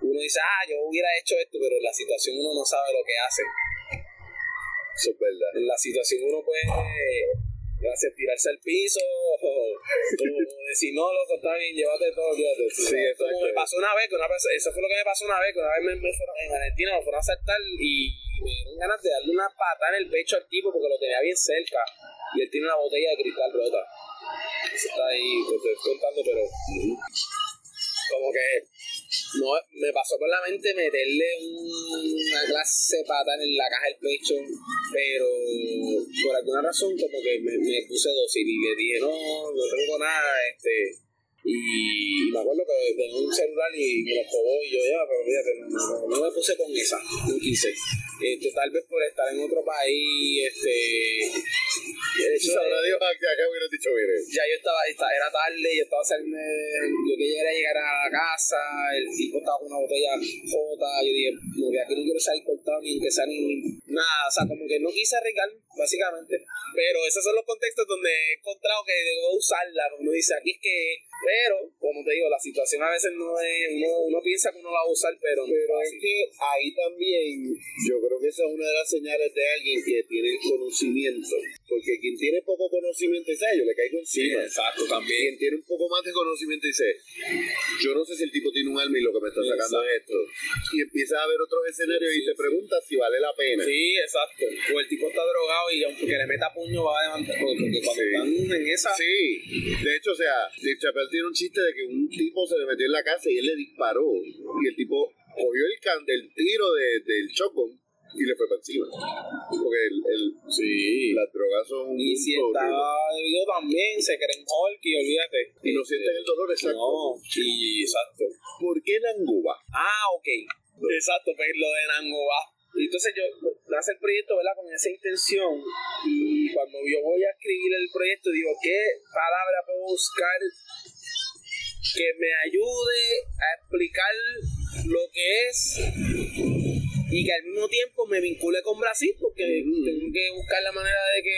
Uno dice, ah, yo hubiera hecho esto, pero en la situación uno no sabe lo que hace. Eso es verdad. En la situación uno puede gracias, tirarse al piso *laughs* o, decir, no, loco, está bien, llévate todo, llévate. Sí, como me pasó una vez, que una vez, eso fue lo que me pasó una vez, que una vez me, fueron, en Argentina me fueron a asaltar y me dieron ganas de darle una pata en el pecho al tipo porque lo tenía bien cerca y él tiene una botella de cristal rota. Eso está ahí, te estoy contando, pero como que no, me pasó por la mente meterle una clase pata en la caja del pecho, pero por alguna razón como que me, me puse dócil y le dije, no, no tengo nada, este y me acuerdo que tenía un celular y me lo robó y yo ya, pero fíjate, no, no, me puse con esa, no quise. Este, tal vez por estar en otro país, este... Eso sabrá Dios acá hubiera dicho, mire. Ya yo estaba, era tarde, yo estaba saliendo, yo quería llegar a la casa, el tipo estaba con una botella jota, yo dije, no, que aquí no quiero salir cortado ni que sea ni nada, o sea, como que no quise arriesgar, básicamente. Pero esos son los contextos donde he encontrado que debo usarla, como uno dice, aquí es que pero, como te digo, la situación a veces no es, uno, uno piensa que uno la va a usar, pero Pero es que ahí también, yo creo que esa es una de las señales de alguien que tiene conocimiento. Porque quien tiene poco conocimiento dice, yo le caigo encima. exacto, también. Quien tiene un poco más de conocimiento dice, yo no sé si el tipo tiene un alma y lo que me está sacando es esto. Y empieza a ver otros escenarios y te pregunta si vale la pena. Sí, exacto. O el tipo está drogado y aunque le meta puño va a levantar. Porque cuando están en esa. Sí, de hecho, o sea, de Chappelle tiene un chiste de que un tipo se le metió en la casa y él le disparó. Y el tipo cogió el, can del tiro de, del chocón y le fue para encima. Porque el, el, sí. las drogas son Y si está debido también, se creen Hulk y olvídate. Y no sienten el dolor, exacto. No, y exacto. ¿Por qué Nanguba? Ah, ok. Exacto, pues lo de Nanguba. Entonces yo nace el proyecto, ¿verdad? Con esa intención y cuando yo voy a escribir el proyecto digo, ¿qué palabra puedo buscar que me ayude a explicar lo que es y que al mismo tiempo me vincule con Brasil, porque tengo que buscar la manera de que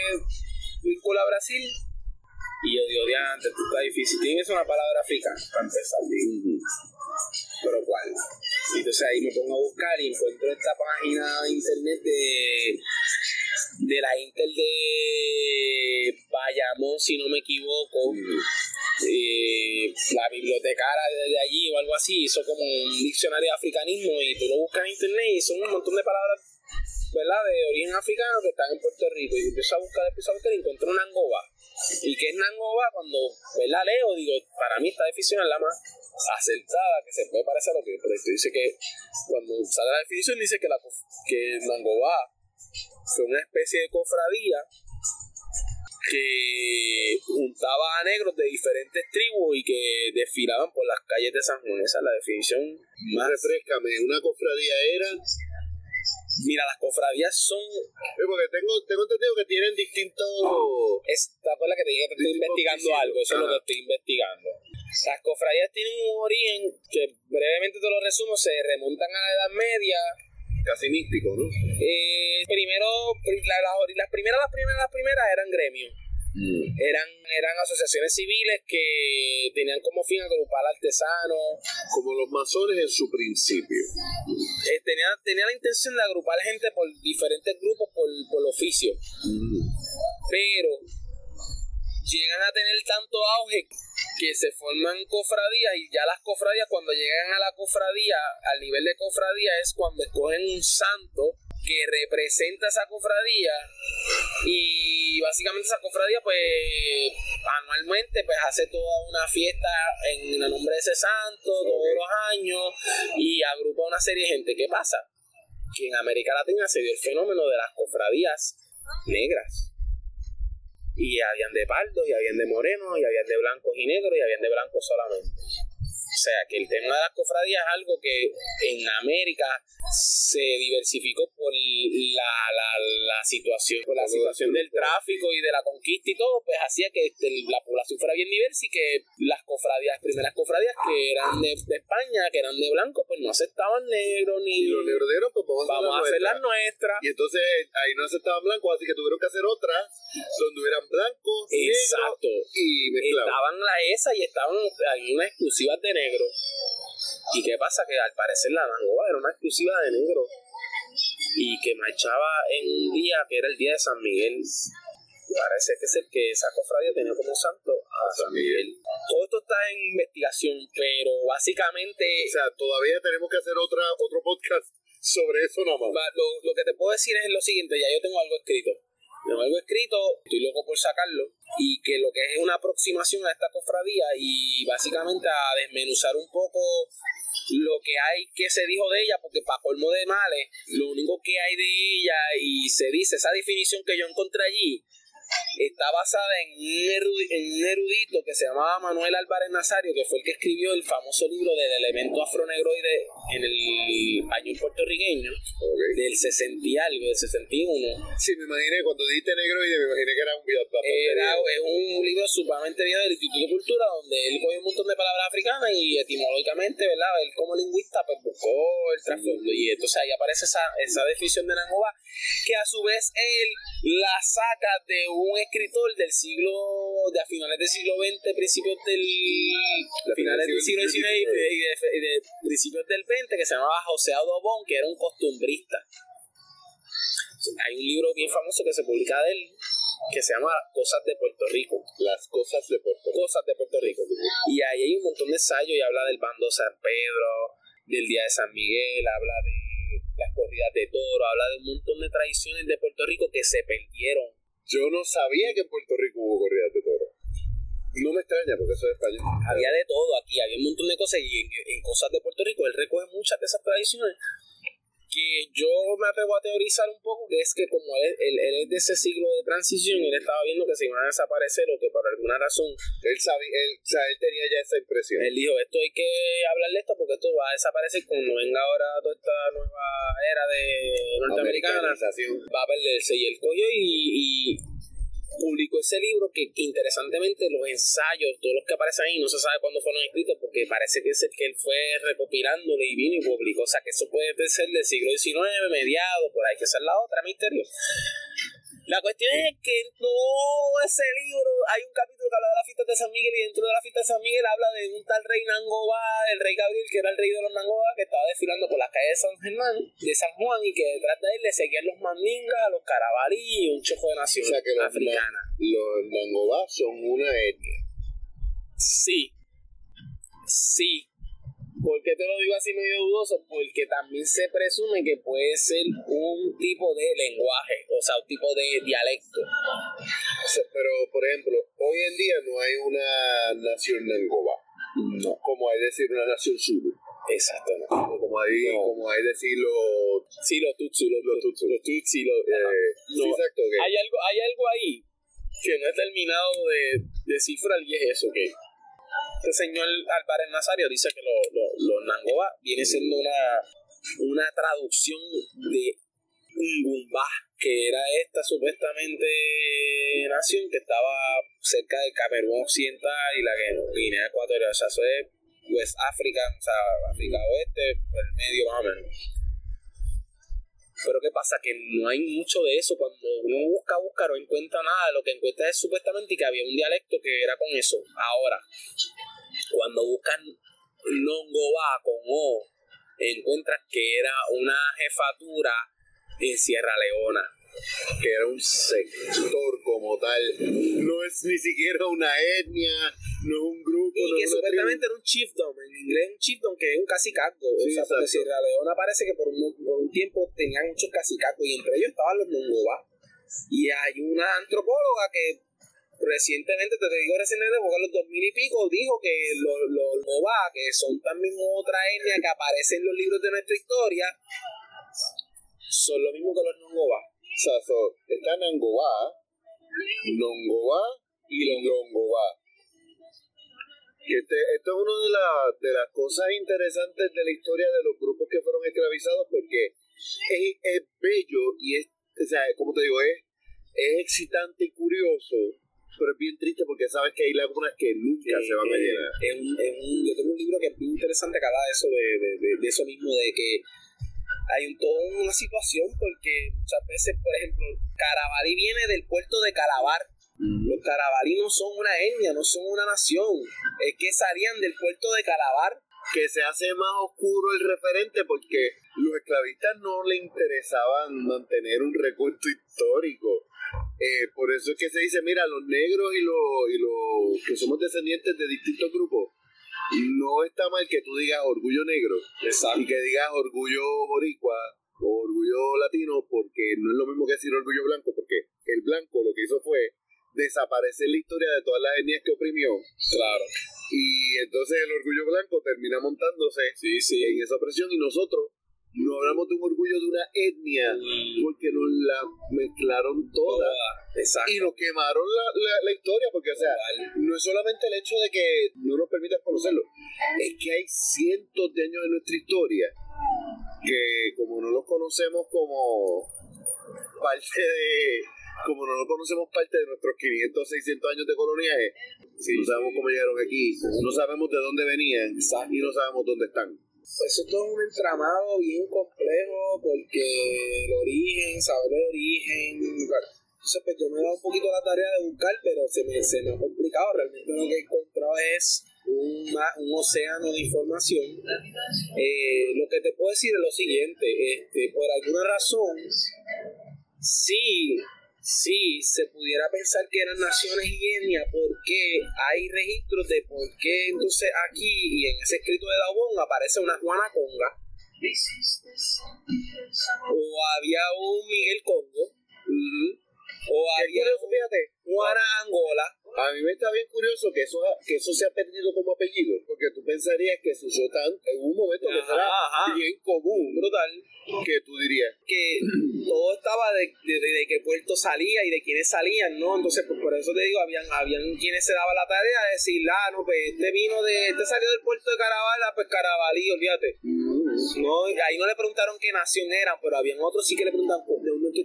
vincula a Brasil. Y yo digo, antes tú está difícil. Tienes una palabra africana para empezar. Pero ¿cuál? entonces ahí me pongo a buscar y encuentro esta página de internet de, de la Intel de Bayamón, si no me equivoco. Eh, la bibliotecara de allí o algo así hizo como un diccionario de africanismo y tú lo buscas en internet y son un montón de palabras ¿verdad? de origen africano que están en Puerto Rico y empiezo a buscar, empiezo a buscar y encuentro Nangoba y que es Nangoba cuando la leo digo para mí esta definición es la más acertada que se puede parecer a lo que pero esto dice que cuando sale la definición dice que la que Nangoba fue una especie de cofradía que juntaba a negros de diferentes tribus y que desfilaban por las calles de San Juan. Esa es la definición más. Refrescame, una cofradía era. Mira, las cofradías son. porque tengo, tengo entendido que tienen distintos. Es, ¿Te acuerdas que te dije que estoy investigando algo? Eso es lo que estoy investigando. Las cofradías tienen un origen que brevemente te lo resumo, se remontan a la Edad Media casi místico, ¿no? Eh, primero, las, primeras, las primeras, las primeras eran gremios. Mm. Eran, eran asociaciones civiles que tenían como fin agrupar artesanos. Como los masones en su principio. Eh, tenía, tenía la intención de agrupar gente por diferentes grupos por, por oficio. Mm. Pero llegan a tener tanto auge que se forman cofradías y ya las cofradías cuando llegan a la cofradía, al nivel de cofradía es cuando escogen un santo que representa esa cofradía y básicamente esa cofradía pues anualmente pues hace toda una fiesta en el nombre de ese santo todos los años y agrupa una serie de gente. ¿Qué pasa? Que en América Latina se dio el fenómeno de las cofradías negras y habían de pardos, y habían de morenos, y habían de blancos y negros, y habían de blancos solamente. O sea, que el tema de las cofradías es algo que en América se diversificó por la, la, la situación, por la situación del tráfico y de la conquista y todo, pues hacía que este, la población fuera bien diversa y que las cofradías, las primeras cofradías que eran de, España, que eran de blanco, pues no aceptaban negros ni... Y los negros pues vamos, a hacer, las, nuestras. Y entonces ahí no aceptaban blancos, así que tuvieron que hacer otras donde hubieran blancos, Exacto. y mezclados. Estaban la esa y estaban ahí unas exclusivas de negro ¿Y qué pasa? Que al parecer la Nangoa era una exclusiva de negro y que marchaba en un día que era el día de San Miguel. Parece que es el que esa cofradía tenía como santo a San Miguel. Todo esto está en investigación, pero básicamente. O sea, todavía tenemos que hacer otra, otro podcast sobre eso nada más. Lo, lo que te puedo decir es lo siguiente: ya yo tengo algo escrito tengo algo escrito, estoy loco por sacarlo, y que lo que es una aproximación a esta cofradía y básicamente a desmenuzar un poco lo que hay que se dijo de ella, porque para colmo de males, lo único que hay de ella y se dice, esa definición que yo encontré allí, está basada en un, erudito, que se llamaba Manuel Álvarez Nazario, que fue el que escribió el famoso libro del elemento afronegroide en el español puertorriqueño, del 60 y algo, del 61. Sí, me imaginé, cuando dijiste negroide, me imaginé que era un video Era es un libro sumamente viejo del Instituto de Cultura, donde él cogió un montón de palabras africanas y etimológicamente, ¿verdad? Él como lingüista, pues buscó el trasfondo. Y entonces ahí aparece esa, esa definición de Nangoba, que a su vez él la saca de un escritor del siglo, de a finales del siglo XX, principios del, finales del siglo XIX y de, principios del XX, que se llamaba José Adobón, que era un costumbrista. Hay un libro bien famoso que se publica de él, que se llama Cosas de Puerto Rico. Las cosas de Puerto Rico. Cosas de Puerto Rico. Y ahí hay un montón de ensayos y habla del bando San Pedro, del Día de San Miguel, habla de las corridas de toro, habla de un montón de tradiciones de Puerto Rico que se perdieron yo no sabía que en Puerto Rico hubo corridas de toro. No me extraña porque eso es español. Había de todo aquí, había un montón de cosas y en, cosas de Puerto Rico él recoge muchas de esas tradiciones que yo me atrevo a teorizar un poco, que es que como él, es de ese siglo de transición, él estaba viendo que se iban a desaparecer o que por alguna razón... Él sabía, él, o sea, él tenía ya esa impresión. Él dijo, esto hay que hablar de esto porque esto va a desaparecer cuando venga ahora toda esta nueva era de norteamericana, va a perderse. Y él cogió y publicó ese libro que interesantemente los ensayos, todos los que aparecen ahí, no se sabe cuándo fueron escritos porque parece que es el que él fue recopilándole y vino y publicó. O sea que eso puede ser del siglo XIX, mediado, por ahí que ser la otra, misterio. La cuestión es que en todo ese libro hay un capítulo que habla de la fiesta de San Miguel y dentro de la fiesta de San Miguel habla de un tal rey Nangobá, el rey Gabriel, que era el rey de los Nangobá, que estaba desfilando por las calles de San Germán, de San Juan, y que detrás de él le seguían los mandingas, los carabalí y un chojo de naciones O sea que los, los Nangobá son una etnia. Sí. Sí. ¿Por qué te lo digo así medio dudoso? Porque también se presume que puede ser un tipo de lenguaje, o sea, un tipo de dialecto. O sea, pero, por ejemplo, hoy en día no hay una nación Nangobá. No. Como hay decir una nación Zulu. Exacto, no. Como hay, No. como hay decir los... Sí, los tutsi, los, Los tutsi. Los tutsi, los- eh, No. sí, exacto. que- hay algo, hay algo ahí que no he terminado de descifrar y es eso que este señor Álvarez Nazario dice que lo- lo- los Nangobá viene siendo una, una traducción de Ngumbá, que era esta supuestamente nación que estaba cerca del Camerún Occidental y la Guinea Ecuatorial, o sea, eso es West África, o sea, África Oeste, el medio más o menos. Pero ¿qué pasa? Que no hay mucho de eso. Cuando uno busca, busca, no encuentra nada. Lo que encuentra es supuestamente que había un dialecto que era con eso. Ahora, cuando buscan Nongobá con O, encuentras que era una jefatura en Sierra Leona. que era un sector como tal. No es ni siquiera una etnia, no es un grupo. Y no que es supuestamente era un chiefdom, en inglés un chiefdom que es un cacicazgo. Sí, o sea, porque. Sierra Leona parece que por un, por un tiempo tenían muchos cacicazgos y entre ellos estaban los Nongobá. Y hay una antropóloga que recientemente, te digo recientemente porque en los 2000 y pico dijo que los, los Nobá, que son también otra etnia que aparece en los libros de nuestra historia, son lo mismo que los Nongobá. O sea, so, está Nangobá, Nongobá y Longobá. Este, esto es una de, la- de las cosas interesantes de la historia de los grupos que fueron esclavizados porque es, es bello y es, o sea, como te digo, es, es excitante y curioso, pero es bien triste porque sabes que hay lagunas que nunca se van a Eh, llenar. es un- es un- yo tengo un libro que es muy interesante que habla de eso, de, de, de- de eso mismo, de que hay un, toda una situación porque muchas veces, por ejemplo, Carabalí viene del puerto de Calabar. Los Carabalí no son una etnia, no son una nación. Es que salían del puerto de Calabar. que se hace más oscuro el referente porque los esclavistas no le interesaban mantener un recuento histórico. Eh, por eso es que se dice, mira, los negros y los, y los que somos descendientes de distintos grupos, no está mal que tú digas orgullo negro y que digas orgullo boricua o orgullo latino porque no es lo mismo que decir orgullo blanco porque el blanco lo que hizo fue desaparecer la historia de todas las etnias que oprimió Claro. y entonces el orgullo blanco termina montándose Sí, sí. en esa opresión y nosotros no hablamos de un orgullo de una etnia porque nos la mezclaron toda. Exacto. y nos quemaron la, la- la historia porque o sea no es solamente el hecho de que no nos permitan conocerlo es que hay cientos de años de nuestra historia que como no los conocemos como parte de como no lo conocemos parte de nuestros 500 600 años de coloniaje no sabemos cómo llegaron aquí no sabemos de dónde venían y no sabemos dónde están Eso es un entramado bien complejo porque el origen, saber el origen. Entonces, pues yo me he dado un poquito la tarea de buscar, pero se me, se me ha complicado. Realmente lo que he encontrado es un océano de información. Eh, lo que te puedo decir es lo siguiente: este, por alguna razón, sí, sí, se pudiera pensar que eran naciones y etnias porque hay registros de por qué entonces aquí y en ese escrito de Daubón aparece una Juana Conga o había un Miguel Congo. O había un fíjate. Juana Angola A mí me está bien curioso que eso, que eso se ha perdido como apellido, porque tú pensarías que se usó tan, en un momento que será bien común, brutal que tú dirías, que todo estaba de, de, de- de qué puerto salía y de quiénes salían, ¿no? Entonces, pues por eso te digo, habían, habían quienes se daban la tarea de decir, ah, no, pues este vino de, este salió del puerto de Caravala, pues Carabalí, olvídate. No, ahí no le preguntaron qué nación eran, pero habían otros sí que le preguntaban "Pues,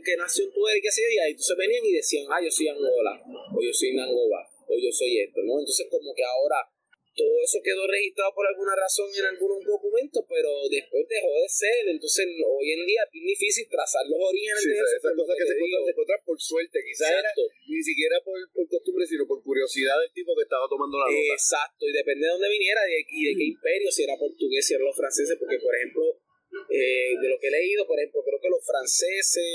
qué nación tú eres, qué sé yo, y ahí entonces venían y decían, ah, yo soy Angola, o yo soy Nangoba, o yo soy esto, ¿no? Entonces como que ahora todo eso quedó registrado por alguna razón en algunos documentos, pero después dejó de ser. Entonces, hoy en día es bien difícil trazar los orígenes Sí, de esas eso. esas cosas que se encuentran, se encuentran por suerte, quizás era Exacto. ni siquiera por, por costumbre, sino por curiosidad del tipo que estaba tomando la nota. Exacto, y depende de dónde viniera y de, y de qué imperio, si era portugués, si eran los franceses, porque por ejemplo, eh, de lo que he leído, por ejemplo, creo que los franceses,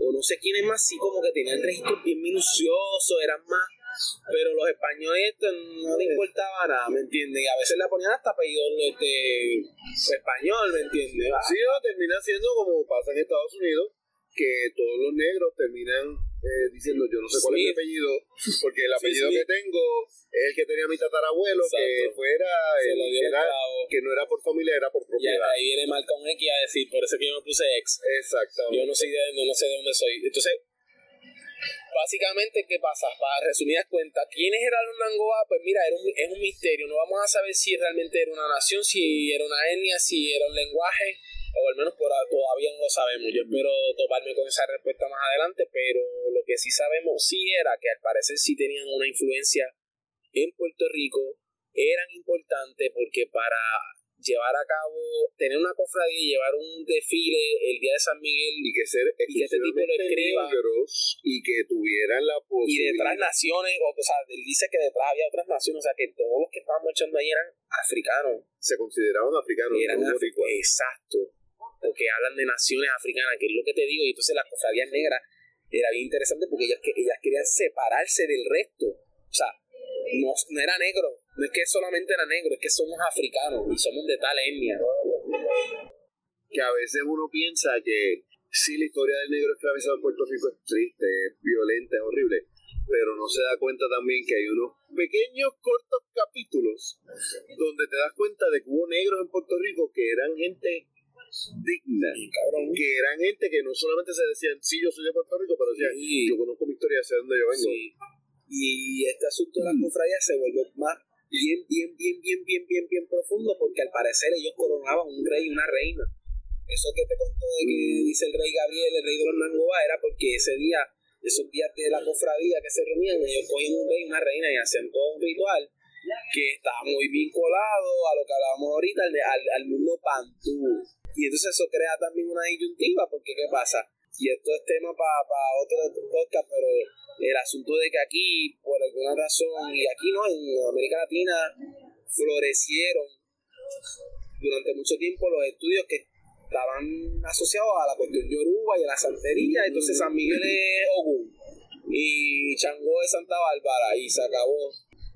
o no sé quiénes más, sí como que tenían registros bien minuciosos, eran más, pero los españoles no les importaba nada, ¿me entiendes? Y a veces le ponían hasta apellido este, español, ¿me entiendes? Sí, no, termina siendo como pasa en Estados Unidos, que todos los negros terminan eh, diciendo yo no sé cuál es mi apellido, porque el apellido que tengo es el que tenía mi tatarabuelo, que Exacto. fuera el que, el era- esclavo. que no era por familia, era por Y propiedad. ahí viene un X a decir, por eso que yo me puse ex. Exactamente. Yo no sé de, no, no sé de dónde soy. Entonces, básicamente, ¿qué pasa? Para resumidas cuentas, ¿quiénes eran los Nangoa? Pues mira, era un, es un misterio. No vamos a saber si realmente era una nación, si era una etnia, si era un lenguaje, o al menos por, todavía no lo sabemos. Yo espero toparme con esa respuesta más adelante, pero lo que sí sabemos sí era que al parecer sí tenían una influencia en Puerto Rico, eran importantes porque para llevar a cabo, tener una cofradía y llevar un desfile el día de San Miguel y que ser y que este tipo lo escriba. y que tuvieran la y posibilidad detrás naciones, o, o sea, él dice que detrás había otras naciones, o sea, que todos los que estaban marchando ahí eran africanos. se consideraban africanos, eran no afri- boricuas. exacto, porque hablan de naciones africanas, que es lo que te digo, y entonces las cofradías negras era bien interesante porque ellas, que- ellas querían separarse del resto, o sea, no, no era negro, no es que solamente era negro, es que somos africanos y somos de tal etnia. que a veces uno piensa que sí, la historia del negro esclavizado en Puerto Rico es triste, es violenta, es horrible, pero no se da cuenta también que hay unos pequeños, cortos capítulos donde te das cuenta de que hubo negros en Puerto Rico que eran gente digna, Cabrón. que eran gente que no solamente se decían, sí, yo soy de Puerto Rico, pero decían, Sí. yo conozco mi historia, sé dónde yo vengo. Sí. Y este asunto de las cofradías se vuelve más bien, bien, bien, bien, bien, bien, bien profundo porque al parecer ellos coronaban un rey y una reina. Eso que te contó de que Mm. dice el rey Gabriel, el rey de los Nangoba, era porque ese día, esos días de la cofradía que se reunían, ellos cogían un rey y una reina y hacían todo un ritual que estaba muy vinculado a lo que hablábamos ahorita, al, al, al mundo pantú. Y entonces eso crea también una disyuntiva, porque ¿qué pasa? Y esto es tema para otro podcast, pero el asunto de que aquí, por alguna razón, y aquí no, en América Latina, florecieron durante mucho tiempo los estudios que estaban asociados a la cuestión yoruba y a la santería. Entonces San Miguel es Ogún y Changó es Santa Bárbara y se acabó.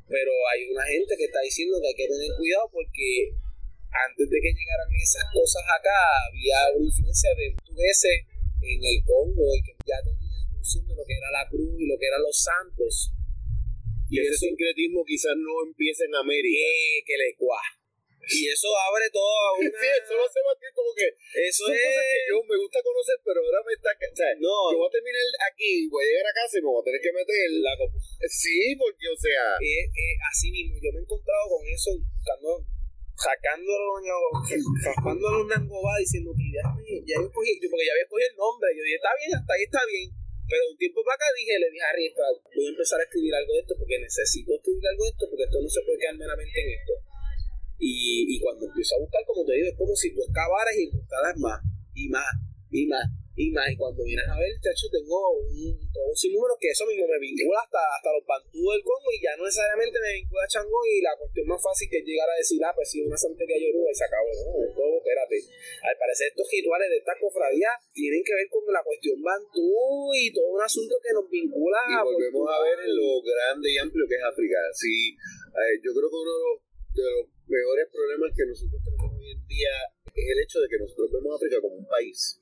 Pero hay una gente que está diciendo que hay que tener cuidado porque antes de que llegaran esas cosas acá, había una influencia de portugueses en el Congo y que ya tenían noción de lo que era la cruz y lo que eran los santos. Y ese sincretismo quizás no empieza en América. Eh, que le cuá. Y eso abre todo a *laughs* una. Sí, eso lo hacemos aquí como que Eso son cosas que es. yo me gusta conocer, pero ahora me está... O sea, No. yo voy a terminar aquí, voy a llegar a casa y me voy a tener que meter... La Sí, porque, o sea... Eh, eh, así mismo, yo me he encontrado con eso, buscando, sacándolo, sacándolo una nangoba diciendo que déjame, ya yo cogí, yo, porque ya había cogido el nombre, yo dije, está bien, hasta ahí está bien. Pero un tiempo para acá dije, le dije a Harry, voy a empezar a escribir algo de esto porque necesito escribir algo de esto porque esto no se puede quedar meramente en esto. Y, y cuando empiezo a buscar, como te digo, es como si tú excavaras y encontraras más, y más, y más, y más. Y cuando vienes a ver, chacho, tengo un, todo un sinnúmero que eso mismo me vincula hasta, hasta los pantú del Congo y ya no necesariamente me vincula a Chango y la cuestión más fácil que es llegar a decir, ah, pues sí, una santería yoruba y se acabó. No, esto, espérate. Al parecer estos rituales de estas cofradías tienen que ver con la cuestión bantú y todo un asunto que nos vincula Y volvemos a ver en lo grande y amplio que es África. Sí, eh, yo creo que uno de los, de los peores problemas que nosotros tenemos hoy en día es el hecho de que nosotros vemos a África como un país,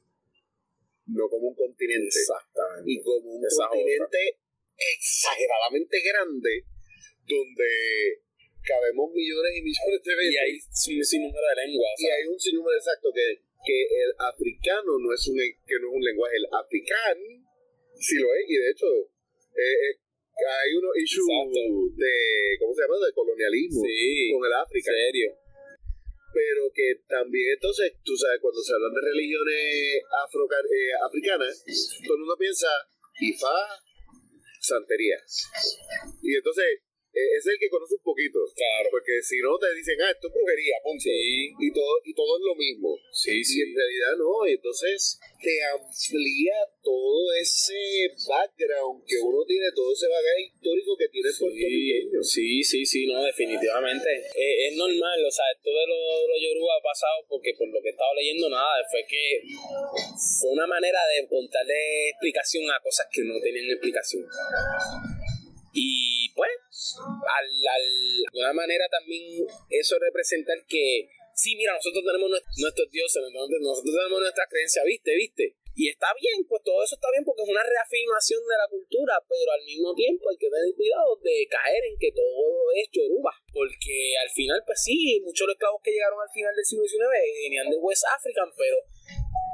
no como un continente. Exactamente. Y como un Esa continente exageradamente grande, donde cabemos millones y millones de veces. Y hay un sinnúmero de lenguas. Y hay un sinnúmero exacto que, que el africano no es un que no es un lenguaje, el africán sí lo es, y de hecho eh, eh, hay unos issues Exacto. de, ¿cómo se llama? de colonialismo sí, con el África, serio. Pero que también entonces, tú sabes, cuando se hablan de religiones afro, eh, africanas, todo el mundo piensa Ifá, santería. Y entonces es el que conoce un poquito. Claro. Porque si no te dicen, ah, esto es brujería, punto. Sí. Y todo, y todo es lo mismo. Sí, Y en realidad no, y entonces te amplía todo ese background que uno tiene, todo ese bagaje histórico que tiene el puertorriqueño. Sí, sí, sí, no, definitivamente. Eh, es normal, o sea, esto de los lo yoruba ha pasado porque por lo que he estado leyendo, nada, fue que fue una manera de contarle explicación a cosas que no tenían explicación. Y pues, al, de alguna manera también eso representa el que, sí, mira, nosotros tenemos nuestros, nuestros dioses, nosotros, tenemos nuestra creencia, ¿viste? ¿Viste? Y está bien, pues todo eso está bien porque es una reafirmación de la cultura, pero al mismo tiempo hay que tener cuidado de caer en que todo es yoruba. Porque al final, pues sí, muchos de los esclavos que llegaron al final del siglo XIX venían de West African, pero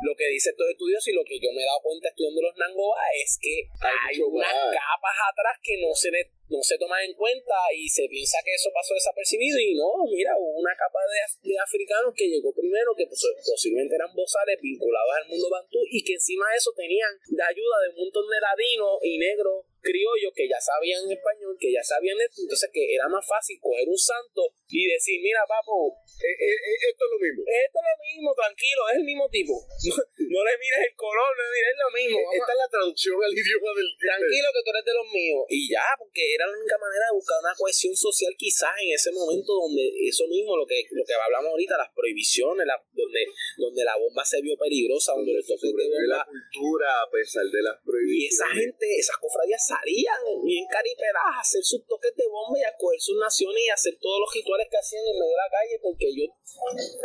lo que dice estos estudios y lo que yo me he dado cuenta estudiando los Nangoba es que hay, mucho unas capas atrás que no se le- no se toman en cuenta y se piensa que eso pasó desapercibido y no, mira, hubo una capa de, de africanos que llegó primero que pues, posiblemente eran bozales vinculados al mundo bantú y que encima de eso tenían de ayuda de un montón de ladinos y negros criollos que ya sabían español, que ya sabían esto, entonces que era más fácil coger un santo y decir, mira papo, Eh, eh, eh, esto es lo mismo. esto es lo mismo, tranquilo, es el mismo tipo. *laughs* No, le mires el color, no le mires lo mismo. vamos Esta es la traducción al idioma del Tranquilo que tú eres de los míos. Y ya, porque era la única manera de buscar una cohesión social quizás en ese momento donde eso mismo, lo que, lo que hablamos ahorita, las prohibiciones, la- donde, donde la bomba se vio peligrosa, donde los toques de la cultura a pesar de las Y prohibiciones. esa gente, esas cofradías salían bien caripeladas a hacer sus toques de bomba y a coger sus naciones y a hacer todos los rituales que hacían en medio de la calle porque ellos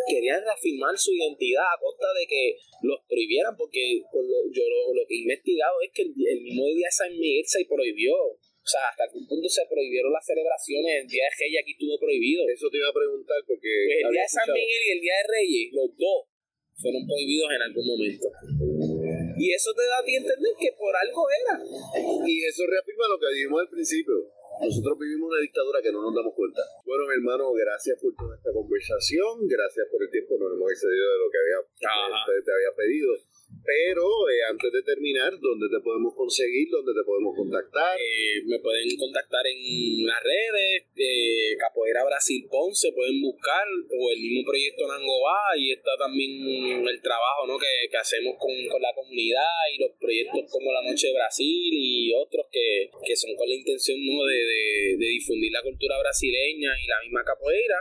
querían reafirmar su identidad a costa de que los prohibieran porque por lo, yo lo, lo que he investigado es que el, el mismo día de San Miguel se prohibió. O sea, hasta algún punto se prohibieron las celebraciones. El día de Reyes aquí estuvo prohibido. Eso te iba a preguntar porque. Pues el día de San escuchado. Miguel y el día de Reyes, los dos, fueron prohibidos en algún momento. Y eso te da a ti entender que por algo era. Y eso reafirma lo que dijimos al principio. Nosotros vivimos una dictadura que no nos damos cuenta. Bueno, mi hermano, gracias por toda esta conversación. Gracias por el tiempo. Nos hemos excedido de lo que había, Ajá. te, te había pedido. Pero eh, antes de terminar, ¿dónde te podemos conseguir? ¿Dónde te podemos contactar? Eh, me pueden contactar en las redes, eh, Capoeira Brasil Ponce, pueden buscar, o el mismo proyecto Nangoba, y está también el trabajo ¿no? que, que hacemos con, con la comunidad y los proyectos como La Noche de Brasil y otros que, que son con la intención ¿no? de, de- de difundir la cultura brasileña y la misma capoeira.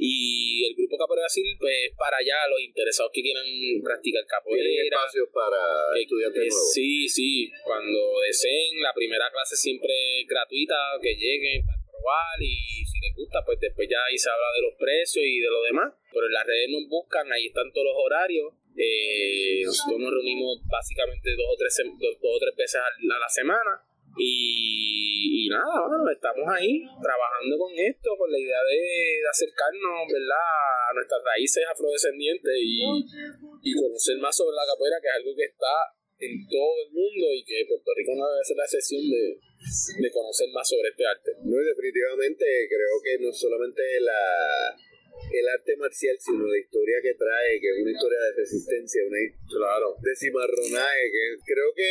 Y el grupo Capoeira Brasil, pues para allá, los interesados que quieran practicar capoeira. espacios para Que- estudiantes que nuevos. Sí, sí, cuando deseen, la primera clase siempre es gratuita, que lleguen para probar y si les gusta, pues después ya ahí se habla de los precios y de lo demás. Pero en las redes nos buscan, ahí están todos los horarios. Eh, nosotros nos reunimos básicamente dos o tres, dos, dos o tres veces a la semana. Y, y nada, bueno, estamos ahí trabajando con esto, con la idea de, acercarnos, ¿verdad?, a nuestras raíces afrodescendientes y, y conocer más sobre la capoeira, que es algo que está en todo el mundo y que Puerto Rico no debe ser la excepción de, de conocer más sobre este arte. No, y definitivamente creo que no solamente la, el arte marcial, sino la historia que trae, que es una historia de resistencia, una Claro. de cimarronaje, que creo que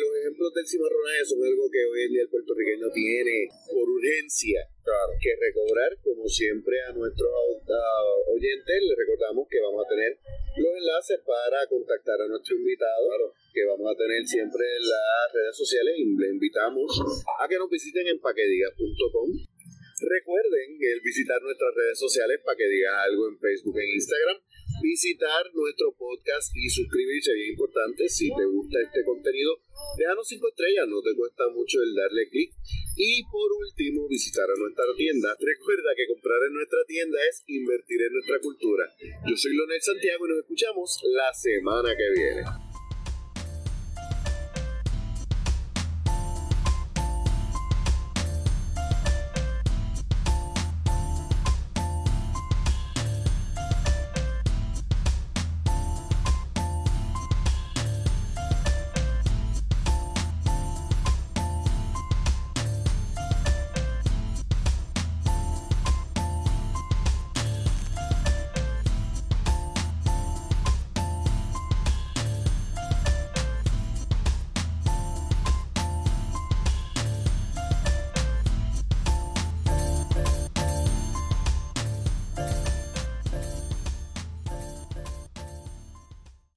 los ejemplos del cimarronaje son algo que hoy en día el puertorriqueño tiene por urgencia Claro. que recobrar, como siempre a nuestros oyentes, les recordamos que vamos a tener los enlaces para contactar a nuestro invitado, que vamos a tener siempre en las redes sociales y les invitamos a que nos visiten en paquedigas.com. Recuerden el visitar nuestras redes sociales para que digas algo en Facebook e Instagram. Visitar nuestro podcast y suscribirse, bien importante. Si te gusta este contenido, déjanos cinco estrellas, no te cuesta mucho el darle clic. Y por último, visitar a nuestra tienda. Recuerda que comprar en nuestra tienda es invertir en nuestra cultura. Yo soy Leonel Santiago y nos escuchamos la semana que viene.